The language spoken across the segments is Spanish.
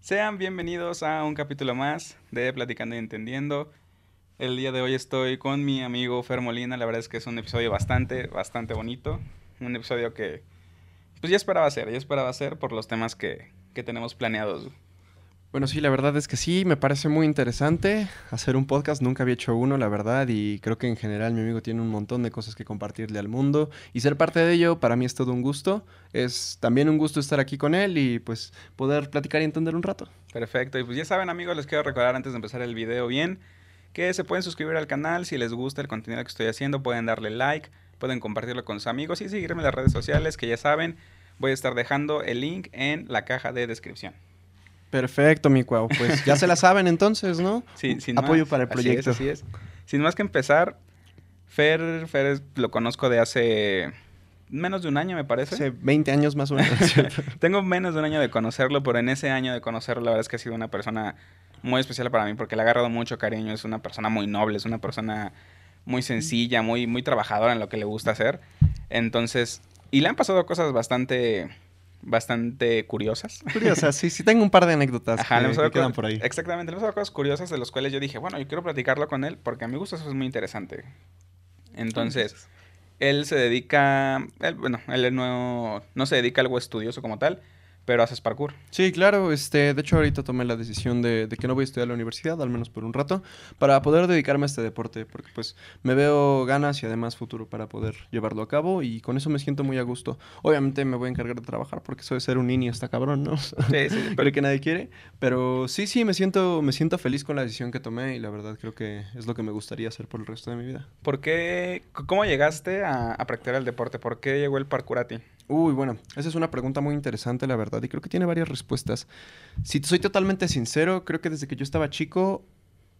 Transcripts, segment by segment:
Sean bienvenidos a un capítulo más de Platicando y Entendiendo. El día de hoy estoy con mi amigo Fer Molina. La verdad es que es un episodio bastante, bastante bonito. Un episodio que pues ya esperaba hacer, ya esperaba hacer por los temas que, que tenemos planeados. Bueno, sí, la verdad es que sí, me parece muy interesante hacer un podcast. Nunca había hecho uno, la verdad, y creo que en general mi amigo tiene un montón de cosas que compartirle al mundo. Y ser parte de ello para mí es todo un gusto. Es también un gusto estar aquí con él y pues poder platicar y entender un rato. Perfecto, y pues ya saben amigos, les quiero recordar antes de empezar el video bien que se pueden suscribir al canal si les gusta el contenido que estoy haciendo, pueden darle like, pueden compartirlo con sus amigos y seguirme en las redes sociales que ya saben, voy a estar dejando el link en la caja de descripción. Perfecto, mi cuau. Pues ya se la saben entonces, ¿no? Sí, sin Apoyo más. para el proyecto. Así es, así es. Sin más que empezar, Fer, Fer es- lo conozco de hace menos de un año, me parece. Hace 20 años más o menos. Tengo menos de un año de conocerlo, pero en ese año de conocerlo, la verdad es que ha sido una persona muy especial para mí porque le ha agarrado mucho cariño. Es una persona muy noble, es una persona muy sencilla, muy, muy trabajadora en lo que le gusta hacer. Entonces, y le han pasado cosas bastante, bastante curiosas. Curiosa, sí, sí, tengo un par de anécdotas Ajá, que, quedan por ahí. Exactamente, le hemos cosas curiosas de las cuales yo dije, bueno, yo quiero platicarlo con él porque a mi gusto eso es muy interesante. Entonces, él se dedica, él, bueno, él no, no se dedica a algo estudioso como tal, pero haces parkour. Sí, claro, este, de hecho ahorita tomé la decisión de, de que no voy a estudiar a la universidad, al menos por un rato, para poder dedicarme a este deporte, porque pues me veo ganas y además futuro para poder llevarlo a cabo y con eso me siento muy a gusto. Obviamente me voy a encargar de trabajar porque eso de ser un niño está cabrón, ¿no? Sí, sí, Pero pero que nadie quiere, pero sí, sí, me siento, me siento feliz con la decisión que tomé y la verdad creo que es lo que me gustaría hacer por el resto de mi vida. ¿por qué, cómo llegaste a, a practicar el deporte? ¿Por qué llegó el parkour a ti? Uy, bueno, esa es una pregunta muy interesante, la verdad, y creo que tiene varias respuestas. Si soy totalmente sincero, creo que desde que yo estaba chico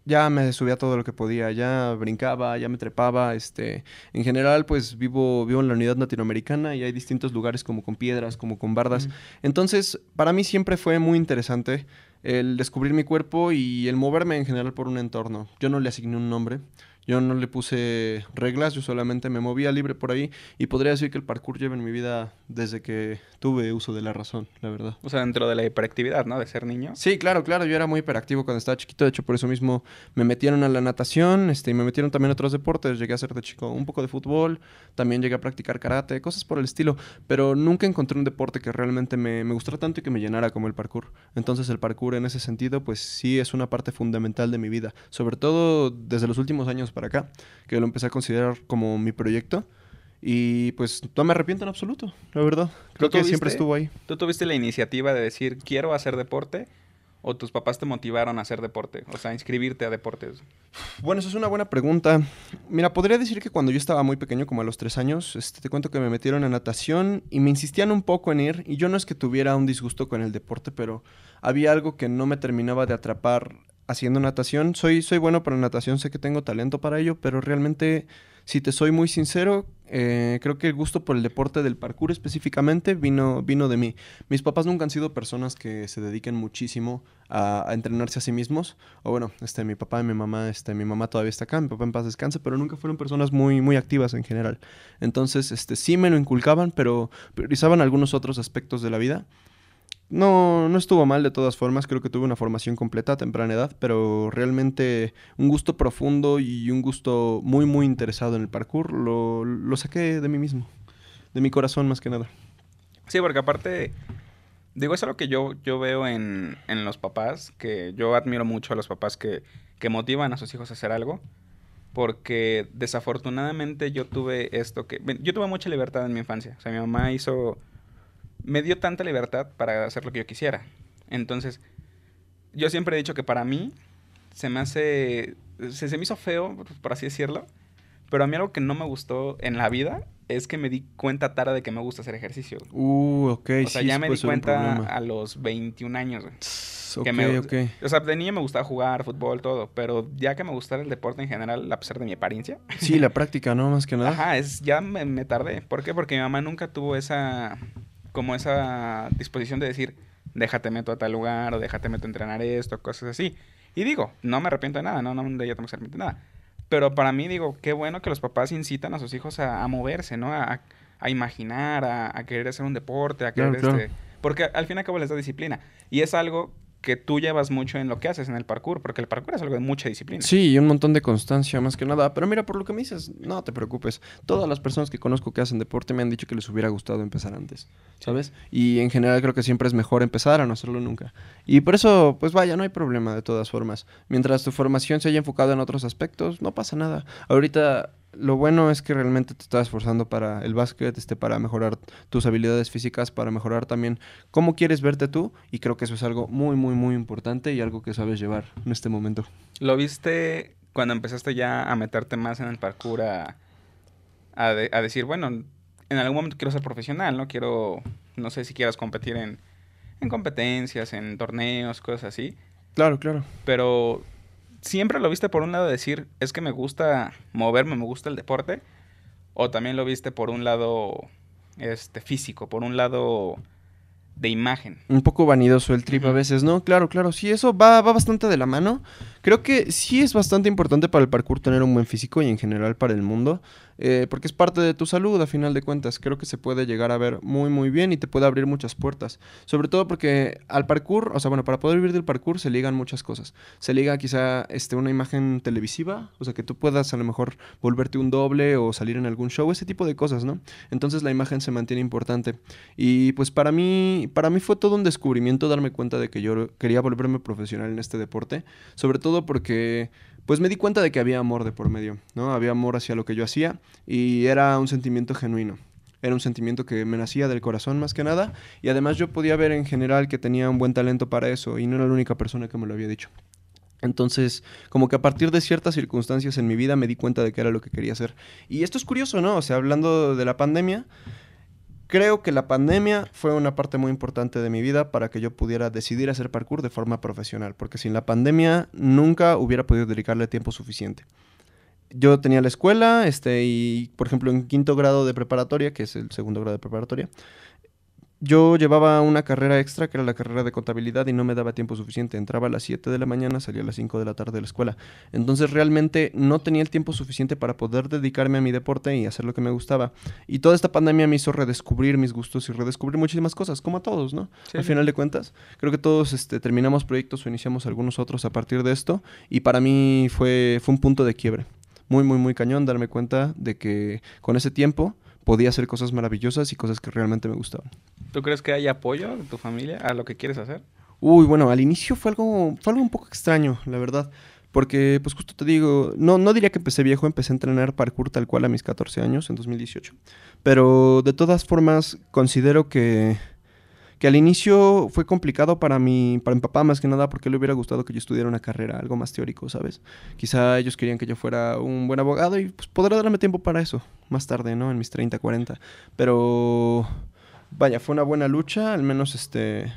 ya me subía todo lo que podía, ya brincaba, ya me trepaba, este, en general, pues vivo, vivo en la unidad latinoamericana y hay distintos lugares como con piedras, como con bardas. Entonces, para mí siempre fue muy interesante el descubrir mi cuerpo y el moverme en general por un entorno. Yo no le asigné un nombre, yo no le puse reglas, yo solamente me movía libre por ahí y podría decir que el parkour lleva en mi vida desde que tuve uso de la razón, la verdad. O sea, dentro de la hiperactividad, ¿no? De ser niño. Sí, claro, claro, yo era muy hiperactivo cuando estaba chiquito, de hecho por eso mismo me metieron a la natación, este, y me metieron también a otros deportes, llegué a hacer de chico un poco de fútbol, también llegué a practicar karate, cosas por el estilo, pero nunca encontré un deporte que realmente me, me gustara tanto y que me llenara como el parkour. Entonces el parkour en ese sentido, pues sí es una parte fundamental de mi vida, sobre todo desde los últimos años para acá, que lo empecé a considerar como mi proyecto. Y pues no me arrepiento en absoluto, la verdad. Creo que siempre estuvo ahí. ¿Tú tuviste la iniciativa de decir, quiero hacer deporte? ¿O tus papás te motivaron a hacer deporte? O sea, inscribirte a deportes. Bueno, eso es una buena pregunta. Mira, podría decir que cuando yo estaba muy pequeño, como a los tres años, este, te cuento que me metieron a natación y me insistían un poco en ir. Y yo no es que tuviera un disgusto con el deporte, pero había algo que no me terminaba de atrapar haciendo natación. Soy, soy bueno para natación, sé que tengo talento para ello, pero realmente, si te soy muy sincero, eh, creo que el gusto por el deporte del parkour específicamente vino, vino de mí. Mis papás nunca han sido personas que se dediquen muchísimo a, entrenarse a sí mismos. O bueno, este, mi papá y mi mamá, este, mi mamá todavía está acá, mi papá en paz descanse, pero nunca fueron personas muy, muy activas en general. Entonces, este, sí me lo inculcaban, pero priorizaban algunos otros aspectos de la vida. No, no estuvo mal de todas formas, creo que tuve una formación completa a temprana edad, pero realmente un gusto profundo y un gusto muy, muy interesado en el parkour lo, lo saqué de mí mismo, de mi corazón más que nada. Sí, porque aparte, digo, es algo que yo, yo veo en, en los papás, que yo admiro mucho a los papás que, que motivan a sus hijos a hacer algo, porque desafortunadamente yo tuve esto que... Yo tuve mucha libertad en mi infancia, o sea, mi mamá hizo... Me dio tanta libertad para hacer lo que yo quisiera. Entonces, yo siempre he dicho que para mí se me hace... Se, se me hizo feo, por así decirlo, pero a mí algo que no me gustó en la vida es que me di cuenta tarde de que me gusta hacer ejercicio. Uh, ok, O sea, sí, ya me di cuenta a los 21 años, güey. Tss, que me- ok. O sea, de niño me gustaba jugar fútbol, todo, pero ya que me gustara el deporte en general, a pesar de mi apariencia, Sí, la práctica, ¿no? Más que nada. ajá, es, ya me, me tardé. ¿Por qué? Porque mi mamá nunca tuvo esa, como esa disposición de decir, déjate meto a tal lugar o déjate meto a entrenar esto, cosas así. Y digo, no me arrepiento de nada, no, no de tengo que arrepentir de nada. Pero para mí, digo, qué bueno que los papás incitan a sus hijos a, moverse, ¿no? A, a imaginar, a, querer hacer un deporte, a querer este... Porque al fin y al cabo les da disciplina. Y es algo que tú llevas mucho en lo que haces en el parkour, porque el parkour es algo de mucha disciplina. Sí, y un montón de constancia más que nada. Pero mira, por lo que me dices, no te preocupes. Todas las personas que conozco que hacen deporte me han dicho que les hubiera gustado empezar antes, ¿sabes? Y en general creo que siempre es mejor empezar a no hacerlo nunca. Y por eso, pues vaya, no hay problema de todas formas. Mientras tu formación se haya enfocado en otros aspectos, no pasa nada. Ahorita lo bueno es que realmente te estás esforzando para el básquet, este, para mejorar tus habilidades físicas, para mejorar también cómo quieres verte tú. Y creo que eso es algo muy, muy, muy importante y algo que sabes llevar en este momento. ¿Lo viste cuando empezaste ya a meterte más en el parkour, a, a, decir, bueno, en algún momento quiero ser profesional, ¿no? Quiero, no sé si quieras competir en, en competencias, en torneos, cosas así. Claro, claro. Pero siempre lo viste por un lado decir, es que me gusta moverme, me gusta el deporte, o también lo viste por un lado este físico, por un lado de imagen. Un poco vanidoso el trip a veces, ¿no? Claro, claro, sí, eso va, va bastante de la mano. Creo que sí es bastante importante para el parkour tener un buen físico y en general para el mundo. Eh, porque es parte de tu salud a final de cuentas. Creo que se puede llegar a ver muy muy bien y te puede abrir muchas puertas. Sobre todo porque al parkour, o sea, bueno, para poder vivir del parkour se ligan muchas cosas. Se liga quizá este, una imagen televisiva, o sea, que tú puedas a lo mejor volverte un doble o salir en algún show, ese tipo de cosas, ¿no? Entonces la imagen se mantiene importante. Y pues para mí, para mí fue todo un descubrimiento darme cuenta de que yo quería volverme profesional en este deporte. Sobre todo porque pues me di cuenta de que había amor de por medio, ¿no? Había amor hacia lo que yo hacía y era un sentimiento genuino. Era un sentimiento que me nacía del corazón más que nada y además yo podía ver en general que tenía un buen talento para eso y no era la única persona que me lo había dicho. Entonces, como que a partir de ciertas circunstancias en mi vida me di cuenta de que era lo que quería hacer. Y esto es curioso, ¿no? O sea, hablando de la pandemia, Creo que la pandemia fue una parte muy importante de mi vida para que yo pudiera decidir hacer parkour de forma profesional, porque sin la pandemia nunca hubiera podido dedicarle tiempo suficiente. Yo tenía la escuela, este, y por ejemplo en quinto grado de preparatoria, que es el segundo grado de preparatoria, yo llevaba una carrera extra, que era la carrera de contabilidad, y no me daba tiempo suficiente. Entraba a las 7 de la mañana, salía a las 5 de la tarde de la escuela. Entonces realmente no tenía el tiempo suficiente para poder dedicarme a mi deporte y hacer lo que me gustaba. Y toda esta pandemia me hizo redescubrir mis gustos y redescubrir muchísimas cosas, como a todos, ¿no? Al final de cuentas, creo que todos este, terminamos proyectos o iniciamos algunos otros a partir de esto. Y para mí fue, fue un punto de quiebre. Muy, muy, muy cañón darme cuenta de que con ese tiempo podía hacer cosas maravillosas y cosas que realmente me gustaban. ¿Tú crees que hay apoyo de tu familia a lo que quieres hacer? Uy, bueno, al inicio fue algo, fue algo un poco extraño, la verdad. Porque, pues justo te digo, no, no diría que empecé viejo, empecé a entrenar parkour tal cual a mis 14 años, en 2018. Pero de todas formas, considero que que al inicio fue complicado para mi, para mi papá más que nada porque le hubiera gustado que yo estudiara una carrera, algo más teórico, ¿sabes? Quizá ellos querían que yo fuera un buen abogado y pues podrá darme tiempo para eso más tarde, ¿no? En mis 30, 40. Pero vaya, fue una buena lucha, al menos este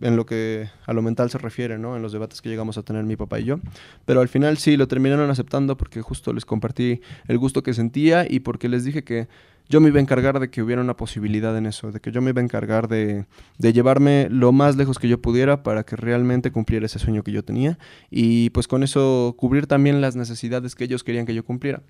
en lo que a lo mental se refiere, ¿no? En los debates que llegamos a tener mi papá y yo. Pero al final sí, lo terminaron aceptando porque justo les compartí el gusto que sentía y porque les dije que yo me iba a encargar de que hubiera una posibilidad en eso, de que yo me iba a encargar de, de, llevarme lo más lejos que yo pudiera para que realmente cumpliera ese sueño que yo tenía y pues con eso cubrir también las necesidades que ellos querían que yo cumpliera.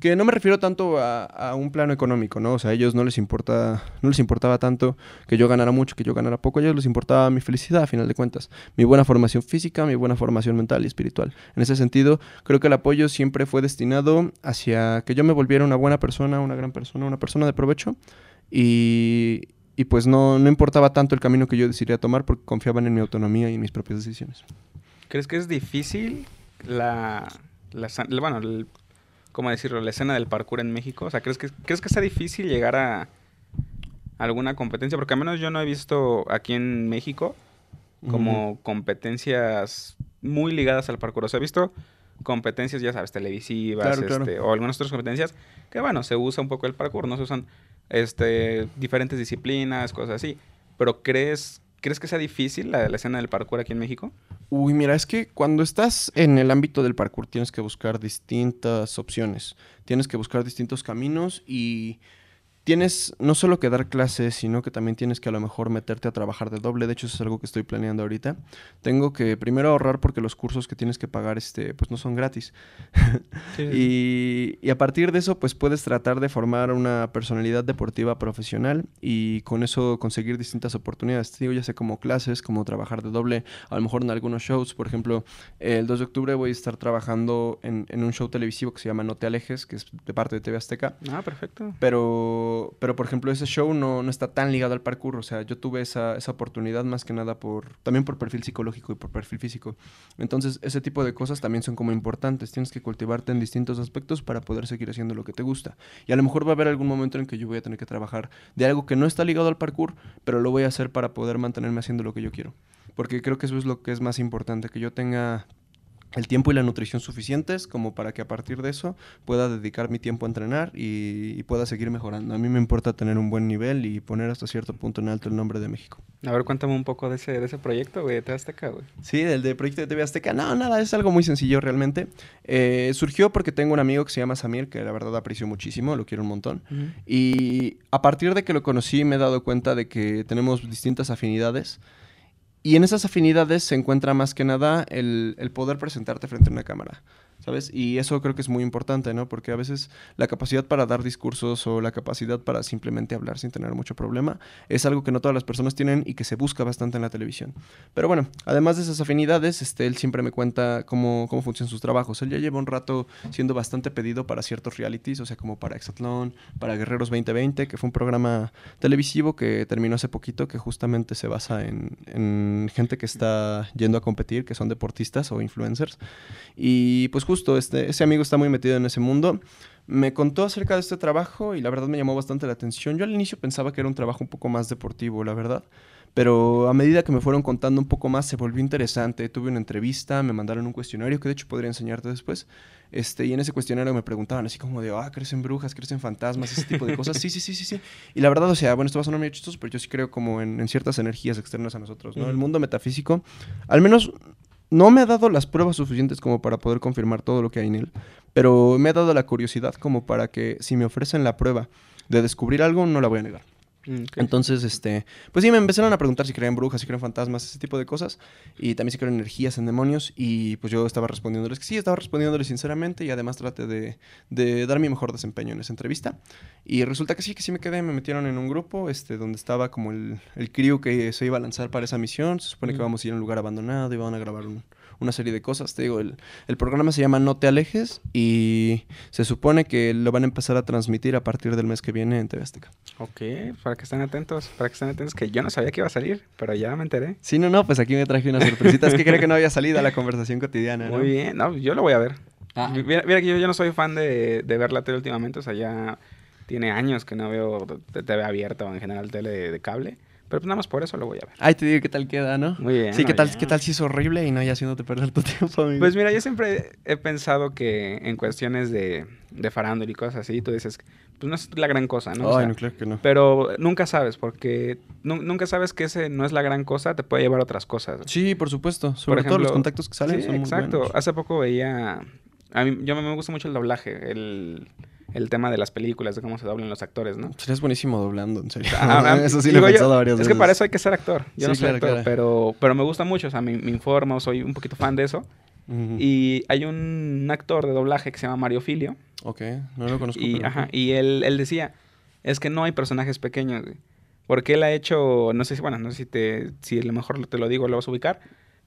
Que no me refiero tanto a, un plano económico, ¿no? O sea, a ellos no les importa, no les importaba tanto que yo ganara mucho, que yo ganara poco, a ellos les importaba mi felicidad, a final de cuentas. Mi buena formación física, mi buena formación mental y espiritual. En ese sentido, creo que el apoyo siempre fue destinado hacia que yo me volviera una buena persona, una gran persona, una persona de provecho. Y, y pues no, no importaba tanto el camino que yo decidiera tomar porque confiaban en mi autonomía y en mis propias decisiones. ¿Crees que es difícil la, la bueno, el ¿cómo decirlo?, la escena del parkour en México? O sea, ¿crees que, ¿crees que sea difícil llegar a alguna competencia? Porque al menos yo no he visto aquí en México como competencias muy ligadas al parkour. O sea, he visto competencias, ya sabes, televisivas este, o algunas otras competencias que, bueno, se usa un poco el parkour, ¿no? Se usan este, diferentes disciplinas, cosas así. Pero ¿crees ¿Crees que sea difícil la, escena del parkour aquí en México? Uy, mira, es que cuando estás en el ámbito del parkour tienes que buscar distintas opciones, tienes que buscar distintos caminos y tienes no solo que dar clases, sino que también tienes que a lo mejor meterte a trabajar de doble. De hecho, eso es algo que estoy planeando ahorita. Tengo que primero ahorrar porque los cursos que tienes que pagar, este, pues no son gratis. y, y, a partir de eso, pues puedes tratar de formar una personalidad deportiva profesional y con eso conseguir distintas oportunidades. Te digo, ya sé como clases, como trabajar de doble, a lo mejor en algunos shows. Por ejemplo, el 2 de octubre voy a estar trabajando en, en un show televisivo que se llama No te alejes, que es de parte de TV Azteca. Ah, perfecto. Pero pero, por ejemplo, ese show no, no, está tan ligado al parkour. O sea, yo tuve esa, esa, oportunidad más que nada por, también por perfil psicológico y por perfil físico. Entonces, ese tipo de cosas también son como importantes. Tienes que cultivarte en distintos aspectos para poder seguir haciendo lo que te gusta. Y a lo mejor va a haber algún momento en que yo voy a tener que trabajar de algo que no está ligado al parkour, pero lo voy a hacer para poder mantenerme haciendo lo que yo quiero. Porque creo que eso es lo que es más importante, que yo tenga el tiempo y la nutrición suficientes como para que a partir de eso pueda dedicar mi tiempo a entrenar y, pueda seguir mejorando. A mí me importa tener un buen nivel y poner hasta cierto punto en alto el nombre de México. A ver, cuéntame un poco de ese, de ese proyecto, güey, de TV Azteca, güey. Sí, del de proyecto de TV Azteca. No, nada, es algo muy sencillo realmente. Eh, surgió porque tengo un amigo que se llama Samir, que la verdad aprecio muchísimo, lo quiero un montón. Y a partir de que lo conocí me he dado cuenta de que tenemos distintas afinidades. Y en esas afinidades se encuentra más que nada el, el poder presentarte frente a una cámara. ¿Sabes? Y eso creo que es muy importante, ¿no? Porque a veces la capacidad para dar discursos o la capacidad para simplemente hablar sin tener mucho problema es algo que no todas las personas tienen y que se busca bastante en la televisión. Pero bueno, además de esas afinidades, este, él siempre me cuenta cómo, cómo funcionan sus trabajos. Él ya lleva un rato siendo bastante pedido para ciertos realities, o sea, como para Exatlón, para Guerreros 2020, que fue un programa televisivo que terminó hace poquito, que justamente se basa en, en gente que está yendo a competir, que son deportistas o influencers. Y pues justo este, ese amigo está muy metido en ese mundo. Me contó acerca de este trabajo y la verdad me llamó bastante la atención. Yo al inicio pensaba que era un trabajo un poco más deportivo, la verdad. Pero a medida que me fueron contando un poco más, se volvió interesante. Tuve una entrevista, me mandaron un cuestionario que de hecho podría enseñarte después. Este, y en ese cuestionario me preguntaban así como de, ah, crecen brujas, crecen fantasmas, ese tipo de cosas. Sí, sí, sí, sí, sí. Y la verdad, o sea, bueno, esto va a sonar muy chistoso, pero yo sí creo como en, ciertas energías externas a nosotros, ¿no? El mundo metafísico, al menos no me ha dado las pruebas suficientes como para poder confirmar todo lo que hay en él, pero me ha dado la curiosidad como para que si me ofrecen la prueba de descubrir algo, no la voy a negar. Mm, Entonces, este, pues sí, me empezaron a preguntar si creen brujas, si creen fantasmas, ese tipo de cosas. Y también si creen energías en demonios. Y pues yo estaba respondiéndoles que sí, estaba respondiéndoles sinceramente. Y además traté de, de, dar mi mejor desempeño en esa entrevista. Y resulta que sí, que sí me quedé. Me metieron en un grupo este, donde estaba como el, el crew que se iba a lanzar para esa misión. Se supone que vamos a ir a un lugar abandonado y van a grabar un, una serie de cosas. Te digo, el, el, programa se llama No te alejes y se supone que lo van a empezar a transmitir a partir del mes que viene en TV Azteca. Ok, para que estén atentos, para que estén atentos, que yo no sabía que iba a salir, pero ya me enteré. Sí, no, no, pues aquí me traje una sorpresita. es que creo que no había salido a la conversación cotidiana. Muy bien, no, yo lo voy a ver. Ah. Mira, que yo, yo, no soy fan de, de ver la tele últimamente, o sea, ya tiene años que no veo TV abierta o en general tele de cable. Pero pues nada más por eso lo voy a ver. Ay, te digo qué tal queda, ¿no? Muy bien. Sí, qué tal, qué tal si es horrible y no ya haciéndote perder tu tiempo, amigo. Pues mira, yo siempre he pensado que en cuestiones de, de farándula y cosas así, tú dices, pues no es la gran cosa, ¿no? Ay, no, claro que no. Pero nunca sabes, porque nunca sabes que ese no es la gran cosa, te puede llevar a otras cosas. Sí, por supuesto. Sobre por ejemplo, todo los contactos que salen sí, exacto. Hace poco veía... A mí, yo me gusta mucho el doblaje, el el tema de las películas, de cómo se doblan los actores, ¿no? Serías buenísimo doblando, en serio. Ah, ah, eso sí lo he pensado varias veces. Es que para eso hay que ser actor. Yo no soy actor, pero, pero me gusta mucho, o sea, me, me informo, soy un poquito fan de eso. Y hay un actor de doblaje que se llama Mario Filio. Ok, no lo conozco. Y, ajá, y él, él decía, es que no hay personajes pequeños, Porque él ha hecho, no sé si, bueno, no sé si te, si a lo mejor te lo digo, lo vas a ubicar,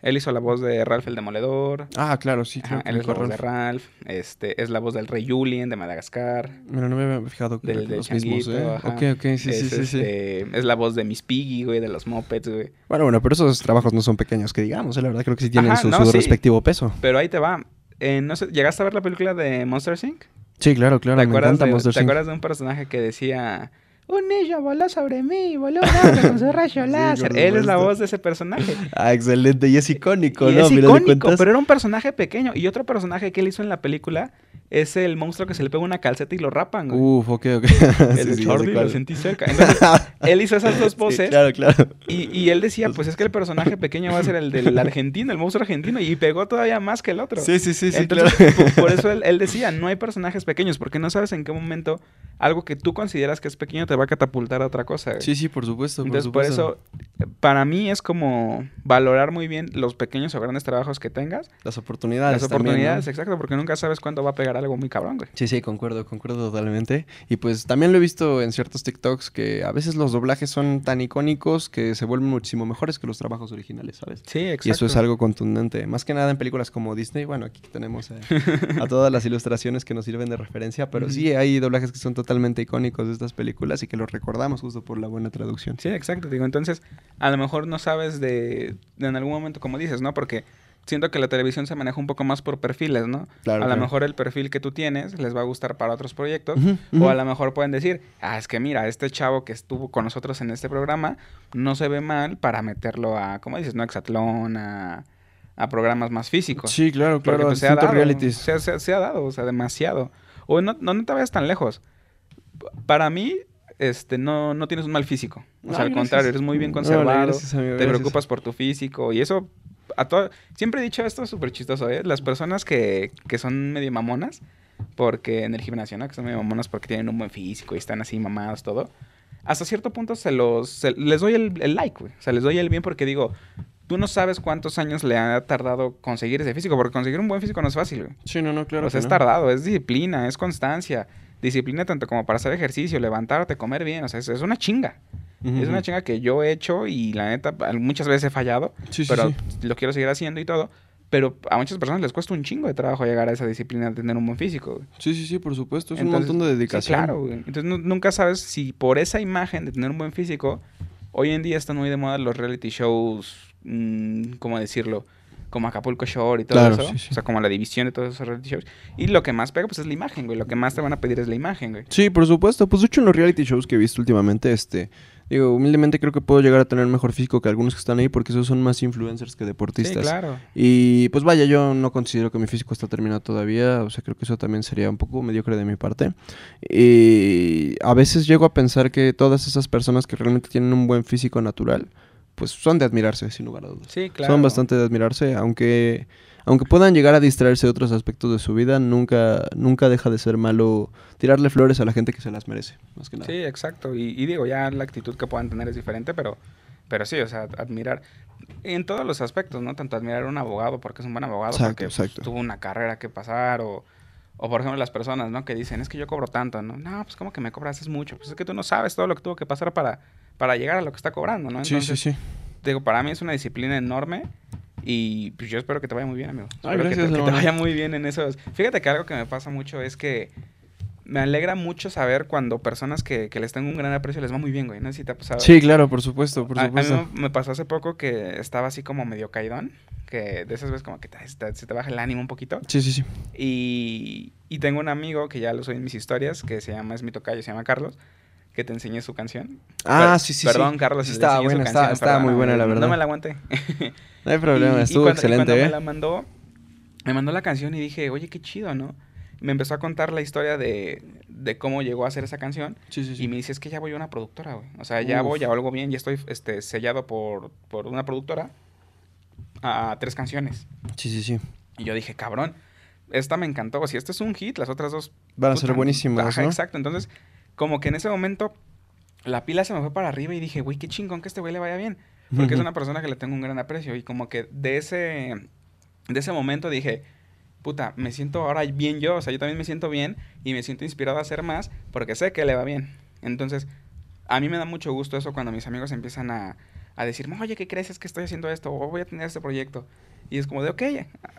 él hizo la voz de Ralph el Demoledor. Ah, claro, sí. Claro, él es la voz de Ralph. Este, es la voz del rey Julien de Madagascar. Mira, no me había fijado del, los mismos, ¿eh? Ok, ok, sí, sí, sí, sí. Este, es la voz de Miss Piggy, güey, de los Muppets, güey. Bueno, bueno, pero esos trabajos no son pequeños, que digamos, ¿eh? la verdad creo que sí tienen su, respectivo peso. Pero ahí te va. Eh, no sé, ¿llegaste a ver la película de Monster Inc.? Sí, claro, claro. ¿Te, acuerdas de, ¿te acuerdas de un personaje que decía un niño voló sobre mí, voló con su rayo láser. Él es la voz de ese personaje. Ah, excelente. Y es icónico, ¿no? Es icónico, pero era un personaje pequeño. Y otro personaje que él hizo en la película es el monstruo que se le pega una calceta y lo rapan, güey. Uf, ok, ok. el Sí, Charlie lo sentí cerca. Entonces, él hizo esas dos Sí, poses claro, claro. y, y él decía, pues es que el personaje pequeño va a ser el del argentino, el monstruo argentino, y pegó todavía más que el otro. Sí, sí, sí, sí, claro. por, por eso él, él decía, no hay personajes pequeños, porque no sabes en qué momento algo que tú consideras que es pequeño te va a catapultar a otra cosa. güey. Sí, sí, por supuesto, por Entonces, por eso, para mí es como valorar muy bien los pequeños o grandes trabajos que tengas, Las oportunidades las también, ¿no? oportunidades, exacto, porque nunca sabes cuándo va a pegar algo muy cabrón, güey. Sí, sí, concuerdo, concuerdo totalmente. Y pues también lo he visto en ciertos TikToks que a veces los doblajes son tan icónicos que se vuelven muchísimo mejores que los trabajos originales, ¿sabes? Sí, exacto. Y eso es algo contundente. Más que nada en películas como Disney. Bueno, aquí tenemos a todas las ilustraciones que nos sirven de referencia, pero sí hay doblajes que son totalmente icónicos de estas películas y que los recordamos justo por la buena traducción. Sí, exacto. Digo, entonces, a lo mejor no sabes de, de en algún momento, como dices, ¿no? Porque siento que la televisión se maneja un poco más por perfiles, ¿no? Claro, a lo claro. mejor el perfil que tú tienes les va a gustar para otros proyectos. O a lo mejor pueden decir, ah, es que mira, este chavo que estuvo con nosotros en este programa no se ve mal para meterlo a, ¿cómo dices? No, Exatlón, a, a programas más físicos. Sí, claro, Porque, claro. pues, se ha dado, realities. Se, ha- se ha- se ha dado, o sea, demasiado. O no, no, no te vayas tan lejos. Para mí, este, no, no tienes un mal físico. O sea, al contrario, eres muy bien conservado. gracias, amigo, te preocupas por tu físico. Y eso, a todo... Siempre he dicho esto súper chistoso, ¿eh? Las personas que, que son medio mamonas, porque en el gimnasio, ¿no? Que son medio mamonas porque tienen un buen físico y están así mamados, todo. Hasta cierto punto se los... se- les doy el, el like, güey. O sea, les doy el bien porque digo... Tú no sabes cuántos años le ha tardado conseguir ese físico, porque conseguir un buen físico no es fácil, güey. Sí, no, no, claro. o sea, que es no. tardado, es disciplina, es constancia. Disciplina tanto como para hacer ejercicio, levantarte, comer bien. O sea, es, es una chinga. Es una chinga que yo he hecho y la neta, muchas veces he fallado, Sí, sí, pero sí. lo quiero seguir haciendo y todo. Pero a muchas personas les cuesta un chingo de trabajo llegar a esa disciplina de tener un buen físico. güey. Sí, sí, sí, por supuesto. Es Entonces, un montón de dedicación. claro, güey. Entonces nu- nunca sabes si por esa imagen de tener un buen físico, hoy en día están muy de moda los reality shows, mm, ¿cómo decirlo? Como Acapulco Shore y todo Claro, eso. sí, sí. O sea, como la división de todos esos reality shows. Y lo que más pega, pues es la imagen, güey. Lo que más te van a pedir es la imagen, güey. Sí, por supuesto. Pues de hecho en los reality shows que he visto últimamente, este, digo, humildemente creo que puedo llegar a tener mejor físico que algunos que están ahí porque esos son más influencers que Sí, deportistas. claro. Y pues vaya, yo no considero que mi físico está terminado todavía, o sea, creo que eso también sería un poco mediocre de mi parte. Y a veces llego a pensar que todas esas personas que realmente tienen un buen físico natural, pues son de admirarse, sin lugar a dudas. Sí, claro. Son bastante de admirarse, aunque aunque puedan llegar a distraerse de otros aspectos de su vida, nunca nunca deja de ser malo tirarle flores a la gente que se las merece, más que nada. Sí, exacto. Y, y digo, ya la actitud que puedan tener es diferente, pero, pero sí, o sea, admirar en todos los aspectos, ¿no? Tanto admirar a un abogado porque es un buen abogado, Exacto, porque exacto. tuvo una carrera que pasar, o, o por ejemplo las personas, ¿no? Que dicen, es que yo cobro tanto, ¿no? No, pues como que me cobras es mucho. Pues es que tú no sabes todo lo que tuvo que pasar para, para llegar a lo que está cobrando, ¿no? Sí, sí, sí. Digo, para mí es una disciplina enorme. Y pues yo espero que te vaya muy bien, amigo. Ay, Espero que te- que, vaya muy bien en esos. Fíjate que algo que me pasa mucho es que me alegra mucho saber cuando personas que, que les tengo un gran aprecio les va muy bien, güey. No sé si te ha pasado. Sí, claro, por supuesto, por A- a, mí supuesto. me, pasó hace poco que estaba así como medio caidón. Que de esas veces como que te, se te baja el ánimo un poquito. Sí, sí, sí. Y, y tengo un amigo que ya lo soy en mis historias, que se llama, es mi tocayo, se llama Carlos, que te enseñé su canción. Ah, Per- sí, sí, Perdón, sí. Carlos, Sí, estaba buena, estaba, muy buena, la verdad. No me la aguanté. No hay problema, Y- y estuvo cuando- y excelente, cuando ¿eh? me la mandó, me mandó la canción y dije, oye, qué chido, ¿no? Me empezó a contar la historia de, de cómo llegó a hacer esa canción. Sí, sí, sí. Y me dice, es que ya voy a una productora, güey. O sea, ya Uf. voy, ya algo bien, ya estoy este, sellado por, por una productora a tres canciones. Sí, sí, sí. Y yo dije, cabrón, esta me encantó. Si este es un hit, las otras dos... Van a ser buenísimas, ajá, ¿no? exacto. Entonces, como que en ese momento, la pila se me fue para arriba y dije, güey, qué chingón que este güey le vaya bien. Porque es una persona que le tengo un gran aprecio. Y como que de ese, de ese momento dije, puta, me siento ahora bien yo. O sea, yo también me siento bien y me siento inspirado a hacer más porque sé que le va bien. Entonces, a mí me da mucho gusto eso cuando mis amigos empiezan a, a decirme, oye, ¿qué crees? Es que estoy haciendo esto o voy a tener este proyecto. Y es como de, ok,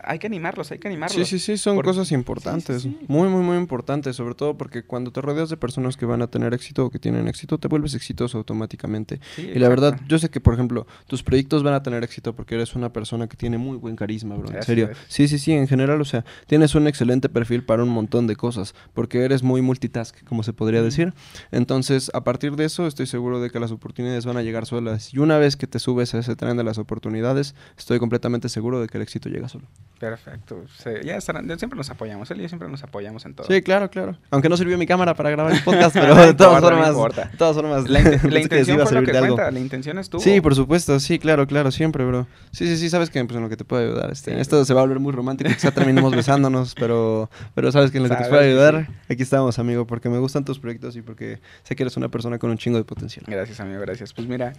hay que animarlos, hay que animarlos. Sí, sí, sí, son Por- cosas sí, importantes. sí, sí. Muy, muy, muy importantes. Sobre todo porque cuando te rodeas de personas que van a tener éxito o que tienen éxito, te vuelves exitoso automáticamente. Sí, Y la verdad, yo sé que, por ejemplo, tus proyectos van a tener éxito porque eres una persona que tiene muy buen carisma, bro. En serio. gracias. Sí, sí, sí, en general, o sea, tienes un excelente perfil para un montón de cosas porque eres muy multitask, como se podría decir. Entonces, a partir de eso, estoy seguro de que las oportunidades van a llegar solas. Y una vez que te subes a ese tren de las oportunidades, estoy completamente seguro de que el éxito llega solo. Perfecto. Sí, ya estarán- siempre nos apoyamos. Él y yo siempre nos apoyamos en todo. Sí, claro, claro. Aunque no sirvió mi cámara para grabar el podcast, pero No de todas no formas, importa. de todas formas, La, pensé la intención fue lo que cuenta. La intención estuvo. Sí, por supuesto, sí, claro, claro, siempre, bro. Sí, sí, sí, sabes que pues, en lo que te puedo ayudar. Este, Sí. Esto se va a volver muy romántico, quizá terminemos besándonos, pero, pero sabes que en lo que te que ayudar, sí. aquí estamos, amigo, porque me gustan tus proyectos y porque sé que eres una persona con un chingo de potencial. Gracias, amigo, gracias. Pues mira,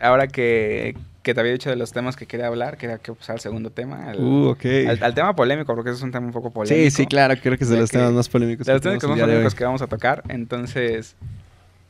ahora que, que te había dicho de los temas que quería hablar, quería que pasara al segundo tema. Al, Uh, ok. al- al tema polémico, porque ese es un tema un poco polémico. Sí, sí, claro, creo que es de los temas más polémicos. De los que temas de polémicos que vamos a tocar. Entonces,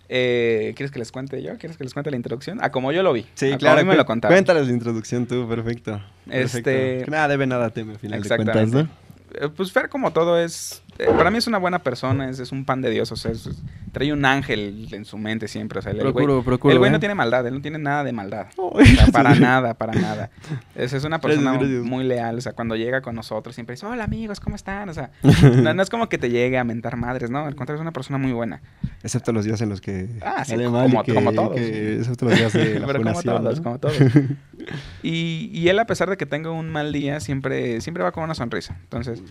eh, ¿quieres que les cuente yo? ¿Quieres que les cuente la introducción? Ah, como yo lo vi. Sí, Ah, como claro. a mí me lo contaron. Cuéntales la introducción tú, perfecto. perfecto. Este- Que Nada debe, nada teme, al final de cuentas, Exactamente. ¿no? Eh, Pues Fer, como todo, es. Eh, para mí es una buena persona, es, es un pan de Dios, o sea, es- es- trae un ángel en su mente siempre. O sea, el, güey, Procuro, procuro. el güey ¿eh? no tiene maldad, él no tiene nada de maldad. Ay, O sea, para nada, para nada. Es, es una persona gracias. muy leal. O sea, cuando llega con nosotros siempre dice, hola amigos, ¿cómo están? O sea, no, no es como que te llegue a mentar madres, ¿no? Al contrario, es una persona muy buena. Excepto los días en los que Ah, sí, como- mal todos, que- excepto los días de la Pero como todos, ¿no? como todos. Y, y él, a pesar de que tenga un mal día, siempre, siempre va con una sonrisa. Entonces,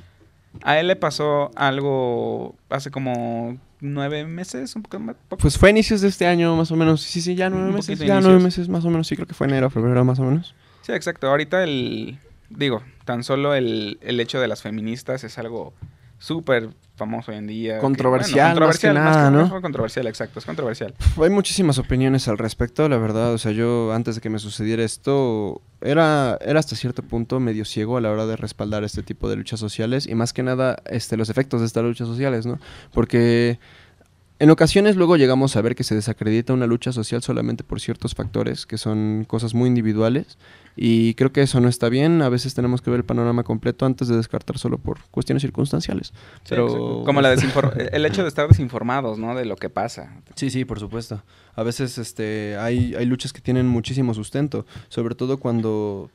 a él le pasó algo hace como nueve meses, un poco más. poco- Pues fue a inicios de este año, más o menos. Sí, sí, ya nueve Un meses. Ya inicios. nueve meses, más o menos. Sí, creo que fue enero, febrero, más o menos. Sí, exacto. Ahorita el. Digo, tan solo el, el hecho de las feministas es algo súper famoso hoy en día. que, Controversial, más que controversial, nada, ¿no? fue controversial, exacto, es controversial. Hay muchísimas opiniones al respecto, la verdad. O sea, yo antes de que me sucediera esto, era, era hasta cierto punto medio ciego a la hora de respaldar este tipo de luchas sociales y más que nada este, los efectos de estas luchas sociales, ¿no? Porque en ocasiones luego llegamos a ver que se desacredita una lucha social solamente por ciertos factores, que son cosas muy individuales. Y creo que eso no está bien. A veces tenemos que ver el panorama completo antes de descartar solo por cuestiones circunstanciales. Sí, Pero-. Como la el hecho de estar desinformados, ¿no? De lo que pasa. Sí, sí, por supuesto. A veces este, hay, hay luchas que tienen muchísimo sustento, sobre todo cuando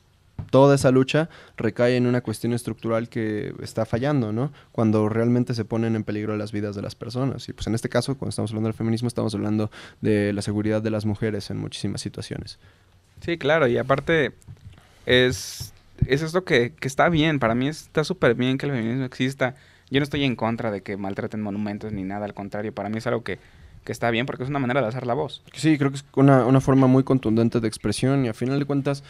toda esa lucha recae en una cuestión estructural que está fallando, ¿no? Cuando realmente se ponen en peligro las vidas de las personas. Y pues en este caso, cuando estamos hablando del feminismo, estamos hablando de la seguridad de las mujeres en muchísimas situaciones. Sí, claro, y aparte es, es esto que, que está bien, para mí está súper bien que el feminismo exista. Yo no estoy en contra de que maltraten monumentos ni nada, al contrario, para mí es algo que, que está bien porque es una manera de alzar la voz. Sí, creo que es una, una forma muy contundente de expresión y a final de cuentas,